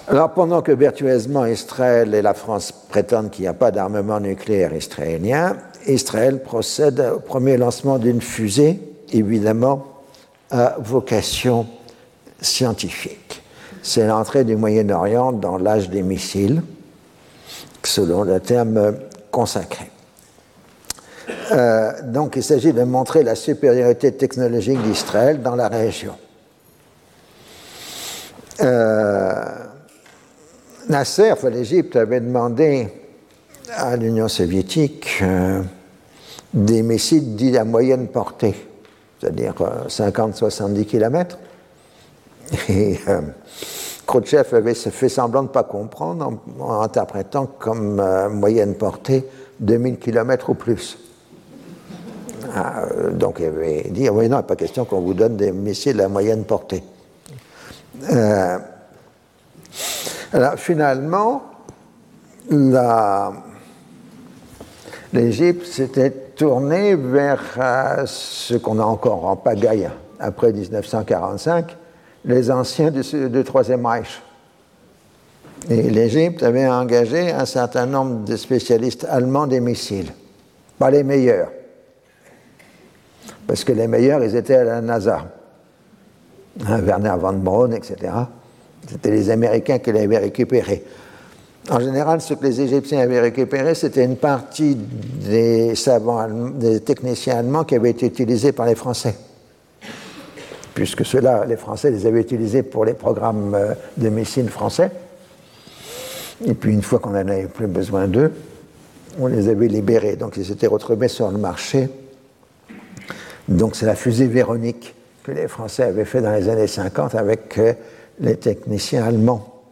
B: Alors pendant que virtueusement Israël et la France prétendent qu'il n'y a pas d'armement nucléaire israélien, Israël procède au premier lancement d'une fusée, évidemment à vocation scientifique. C'est l'entrée du Moyen-Orient dans l'âge des missiles, selon le terme consacré. Euh, donc il s'agit de montrer la supériorité technologique d'Israël dans la région. Euh, Nasser, l'Égypte, avait demandé à l'Union soviétique euh, des missiles dits à moyenne portée, c'est-à-dire 50-70 euh, km. Et euh, Khrouchtchev avait fait semblant de ne pas comprendre en, interprétant comme moyenne portée 2000 km ou plus. Ah, donc il avait dit, oui, non, pas question qu'on vous donne des missiles à moyenne portée. Alors finalement, l'Égypte s'était tournée vers euh, ce qu'on a encore en pagaille après 1945, les anciens du, Troisième Reich. Et l'Égypte avait engagé un certain nombre de spécialistes allemands des missiles, pas les meilleurs, parce que les meilleurs, ils étaient à la NASA, hein, Werner von Braun, etc. C'était les Américains qui l'avaient récupéré. En général, ce que les Égyptiens avaient récupéré, c'était une partie des savants, des techniciens allemands qui avaient été utilisés par les Français. Puisque ceux-là, les Français les avaient utilisés pour les programmes euh, de missiles français. Et puis, une fois qu'on n'en avait plus besoin d'eux, on les avait libérés. Donc, ils s'étaient retrouvés sur le marché. Donc, c'est la fusée Véronique que les Français avaient fait dans les années 50 avec euh, les techniciens allemands.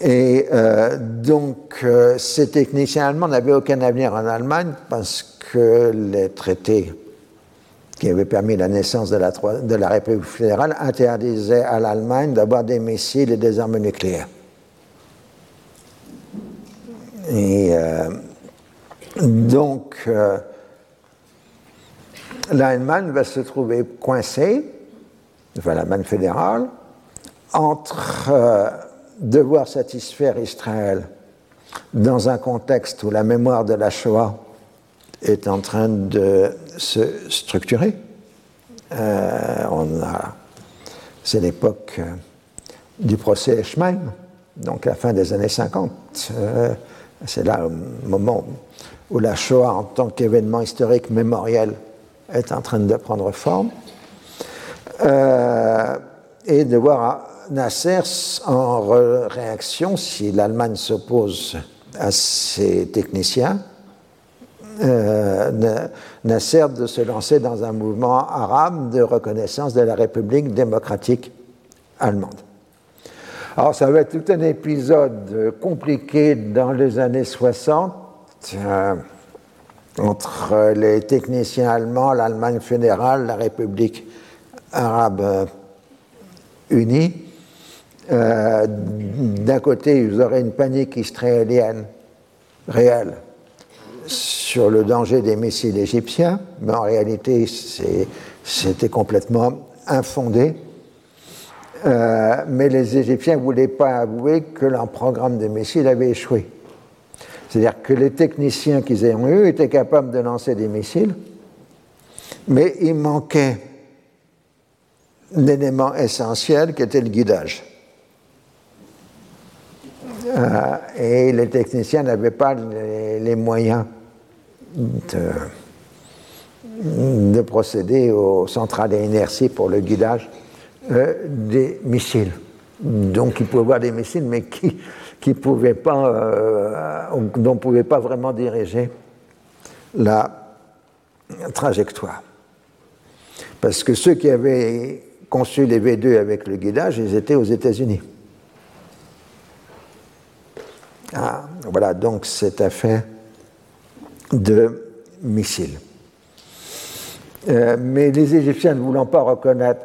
B: Et euh, donc, ces techniciens allemands n'avaient aucun avenir en Allemagne parce que les traités qui avaient permis la naissance de la, République fédérale interdisaient à l'Allemagne d'avoir des missiles et des armes nucléaires. Et euh, donc, l'Allemagne va se trouver coincée, enfin l'Allemagne fédérale, entre devoir satisfaire Israël dans un contexte où la mémoire de la Shoah est en train de se structurer. Euh, on a, c'est l'époque euh, du procès Eshmaim, donc la fin des années 50. Euh, c'est là le moment où la Shoah, en tant qu'événement historique mémoriel, est en train de prendre forme. et de voir Nasser, en réaction, si l'Allemagne s'oppose à ses techniciens, euh, de se lancer dans un mouvement arabe de reconnaissance de la République démocratique allemande. Alors ça va être tout un épisode compliqué dans les années 60 euh, entre les techniciens allemands, l'Allemagne fédérale, la République arabe unie. Euh, d'un côté, vous aurez une panique israélienne réelle sur le danger des missiles égyptiens, mais en réalité, c'était complètement infondé. Euh, mais les Égyptiens ne voulaient pas avouer que leur programme de missiles avait échoué. C'est-à-dire que les techniciens qu'ils ont eus étaient capables de lancer des missiles, mais il manquait l'élément essentiel qui était le guidage. Euh, et les techniciens n'avaient pas les, moyens de, de, procéder aux centrales d'inertie pour le guidage euh, des missiles. Donc ils pouvaient avoir des missiles, mais qui, pouvaient pas, euh, ne pouvait pas vraiment diriger la trajectoire. Parce que ceux qui avaient conçu les V2 avec le guidage, ils étaient aux États-Unis. Ah, voilà donc cette affaire de missiles. Euh, mais les Égyptiens ne voulant pas reconnaître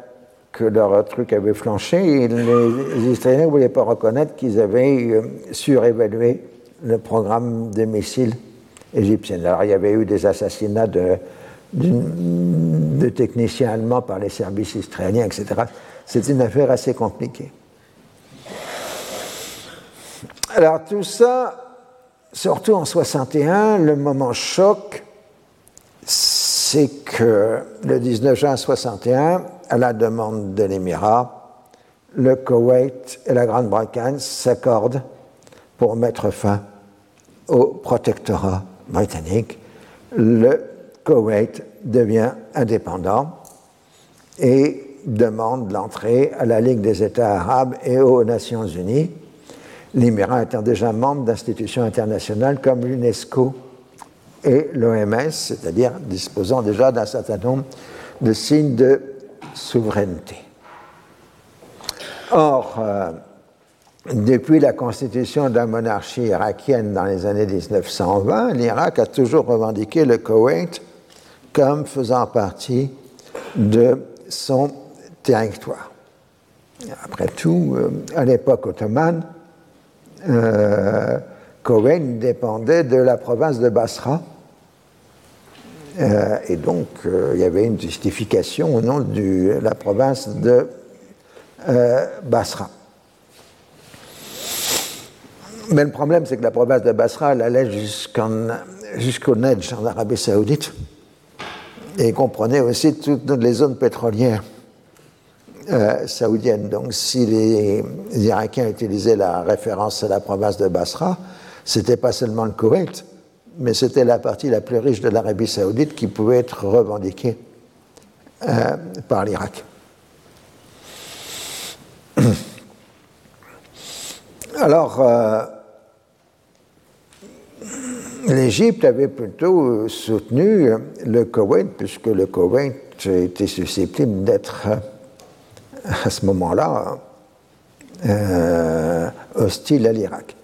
B: que leur truc avait flanché, les Israéliens ne voulaient pas reconnaître qu'ils avaient euh, surévalué le programme de missiles égyptiens. Alors il y avait eu des assassinats de, de techniciens allemands par les services israéliens, etc. C'est une affaire assez compliquée. Alors tout ça, surtout en 61, le moment choc, c'est que le 19 juin 61, à la demande de l'Émirat, le Koweït et la Grande-Bretagne s'accordent pour mettre fin au protectorat britannique. Le Koweït devient indépendant et demande l'entrée à la Ligue des États arabes et aux Nations unies l'Émirat étant déjà membre d'institutions internationales comme l'UNESCO et l'OMS, c'est-à-dire disposant déjà d'un certain nombre de signes de souveraineté. Or, euh, depuis la constitution de la monarchie irakienne dans les années 1920, l'Irak a toujours revendiqué le Koweït comme faisant partie de son territoire. Après tout, euh, à l'époque ottomane, euh, dépendait de la province de Basra. Euh, et donc, euh, il y avait une justification au nom de la province de Basra. Mais le problème, c'est que la province de Basra, allait jusqu'au Nedj, en Arabie Saoudite, et comprenait aussi toutes les zones pétrolières euh, saoudiennes. Donc, si les, Irakiens utilisaient la référence à la province de Basra, c'était pas seulement le Koweït, mais c'était la partie la plus riche de l'Arabie Saoudite qui pouvait être revendiquée euh, par l'Irak. Alors, euh, l'Égypte avait plutôt soutenu le Koweït, puisque le Koweït était susceptible d'être, à ce moment-là, euh, hostile à l'Irak.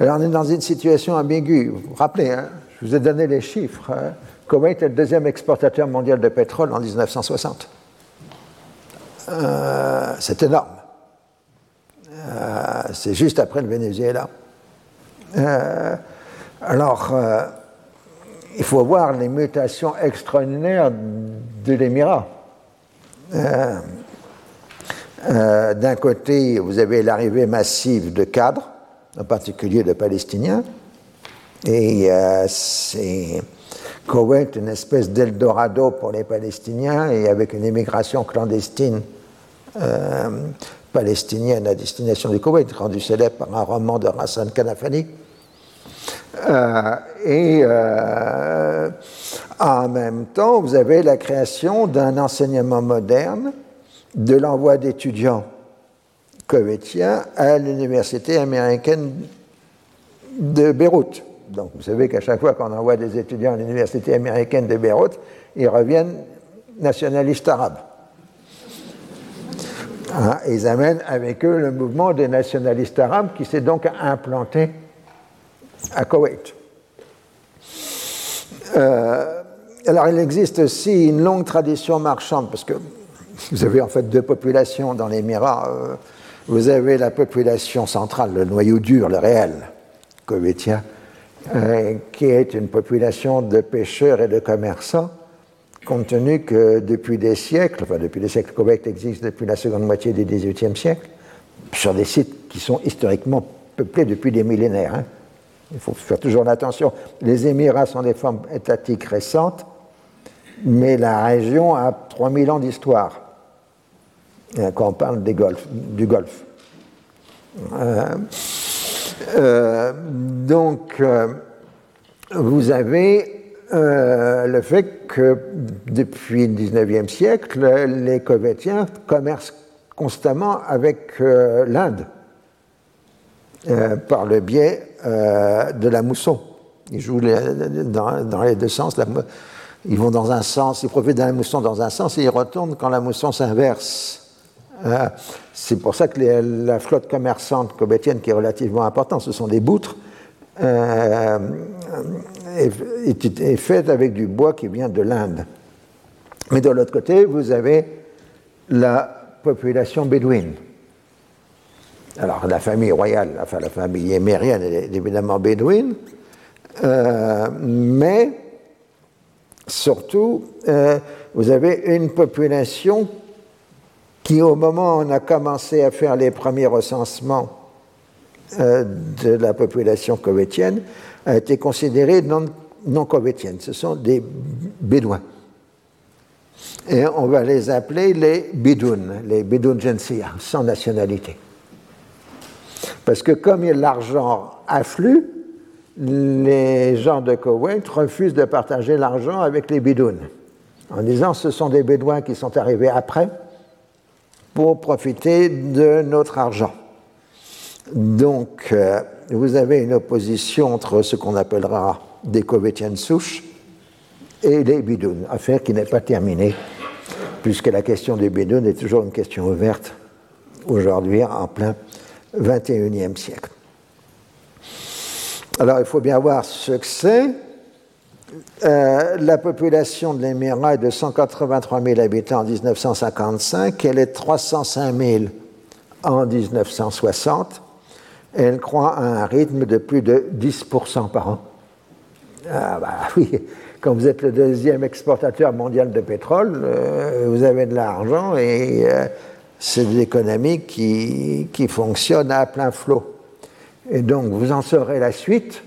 B: Alors on est dans une situation ambiguë. Vous vous rappelez, hein, je vous ai donné les chiffres. Hein. Koweït le deuxième exportateur mondial de pétrole en 1960. c'est énorme. c'est juste après le Venezuela. Alors, euh, il faut voir les mutations extraordinaires de l'Émirat. Euh, euh, d'un côté, vous avez l'arrivée massive de cadres, en particulier de Palestiniens, et c'est Koweït, une espèce d'Eldorado pour les Palestiniens, et avec une immigration clandestine palestinienne à destination du Koweït, rendue célèbre par un roman de Hassan Kanafani. Euh, et euh, en même temps, vous avez la création d'un enseignement moderne, de l'envoi d'étudiants koweïtiens à l'université américaine de Beyrouth. Donc vous savez qu'à chaque fois qu'on envoie des étudiants à l'université américaine de Beyrouth, ils reviennent nationalistes arabes. Hein, ils amènent avec eux le mouvement des nationalistes arabes qui s'est donc implanté à Koweït. Euh, alors il existe aussi une longue tradition marchande, parce que vous avez en fait deux populations dans l'Émirat. Euh, vous avez la population centrale, le noyau dur, le réel, koweïtien, euh, qui est une population de pêcheurs et de commerçants, compte tenu que depuis des siècles, enfin depuis des siècles, Koweït existe depuis la seconde moitié du XVIIIe siècle, sur des sites qui sont historiquement peuplés depuis des millénaires. Hein. Il faut faire toujours attention. Les Émirats sont des formes étatiques récentes, mais la région a 3000 ans d'histoire quand on parle du Golfe. Euh, euh, donc, vous avez le fait que depuis le 19e siècle, les Kovétiens commercent constamment avec l'Inde. Euh, par le biais euh, de la mousson. Ils jouent dans, les deux sens. ils vont dans un sens, ils profitent de la mousson dans un sens et ils retournent quand la mousson s'inverse. Euh, c'est pour ça que la flotte commerçante cobétienne, qui est relativement importante, ce sont des boutres, est, est faite avec du bois qui vient de l'Inde. Mais de l'autre côté, vous avez la population bédouine alors, la famille royale, enfin la famille émérienne est évidemment bédouine, euh, mais surtout, euh, vous avez une population qui, au moment où on a commencé à faire les premiers recensements euh, de la population kovétienne, a été considérée non, non Ce sont des bédouins. Et on va les appeler les bidouns, les bidouns sans nationalité. Parce que comme l'argent afflue, les gens de Koweït refusent de partager l'argent avec les bidouns, en disant ce sont des bédouins qui sont arrivés après pour profiter de notre argent. Donc, euh, vous avez une opposition entre ce qu'on appellera des Koweïtiennes souches et les bidouns, affaire qui n'est pas terminée, puisque la question des bidouns est toujours une question ouverte aujourd'hui en plein 21e siècle. Alors il faut bien voir ce que c'est. Euh, la population de l'Émirat est de 183 000 habitants en 1955, elle est 305 000 en 1960, elle croît à un rythme de plus de 10% par an. Ah bah oui, quand vous êtes le deuxième exportateur mondial de pétrole, euh, vous avez de l'argent et euh, c'est des économies qui, qui fonctionnent à plein flot. Et donc vous en saurez la suite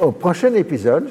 B: au prochain épisode.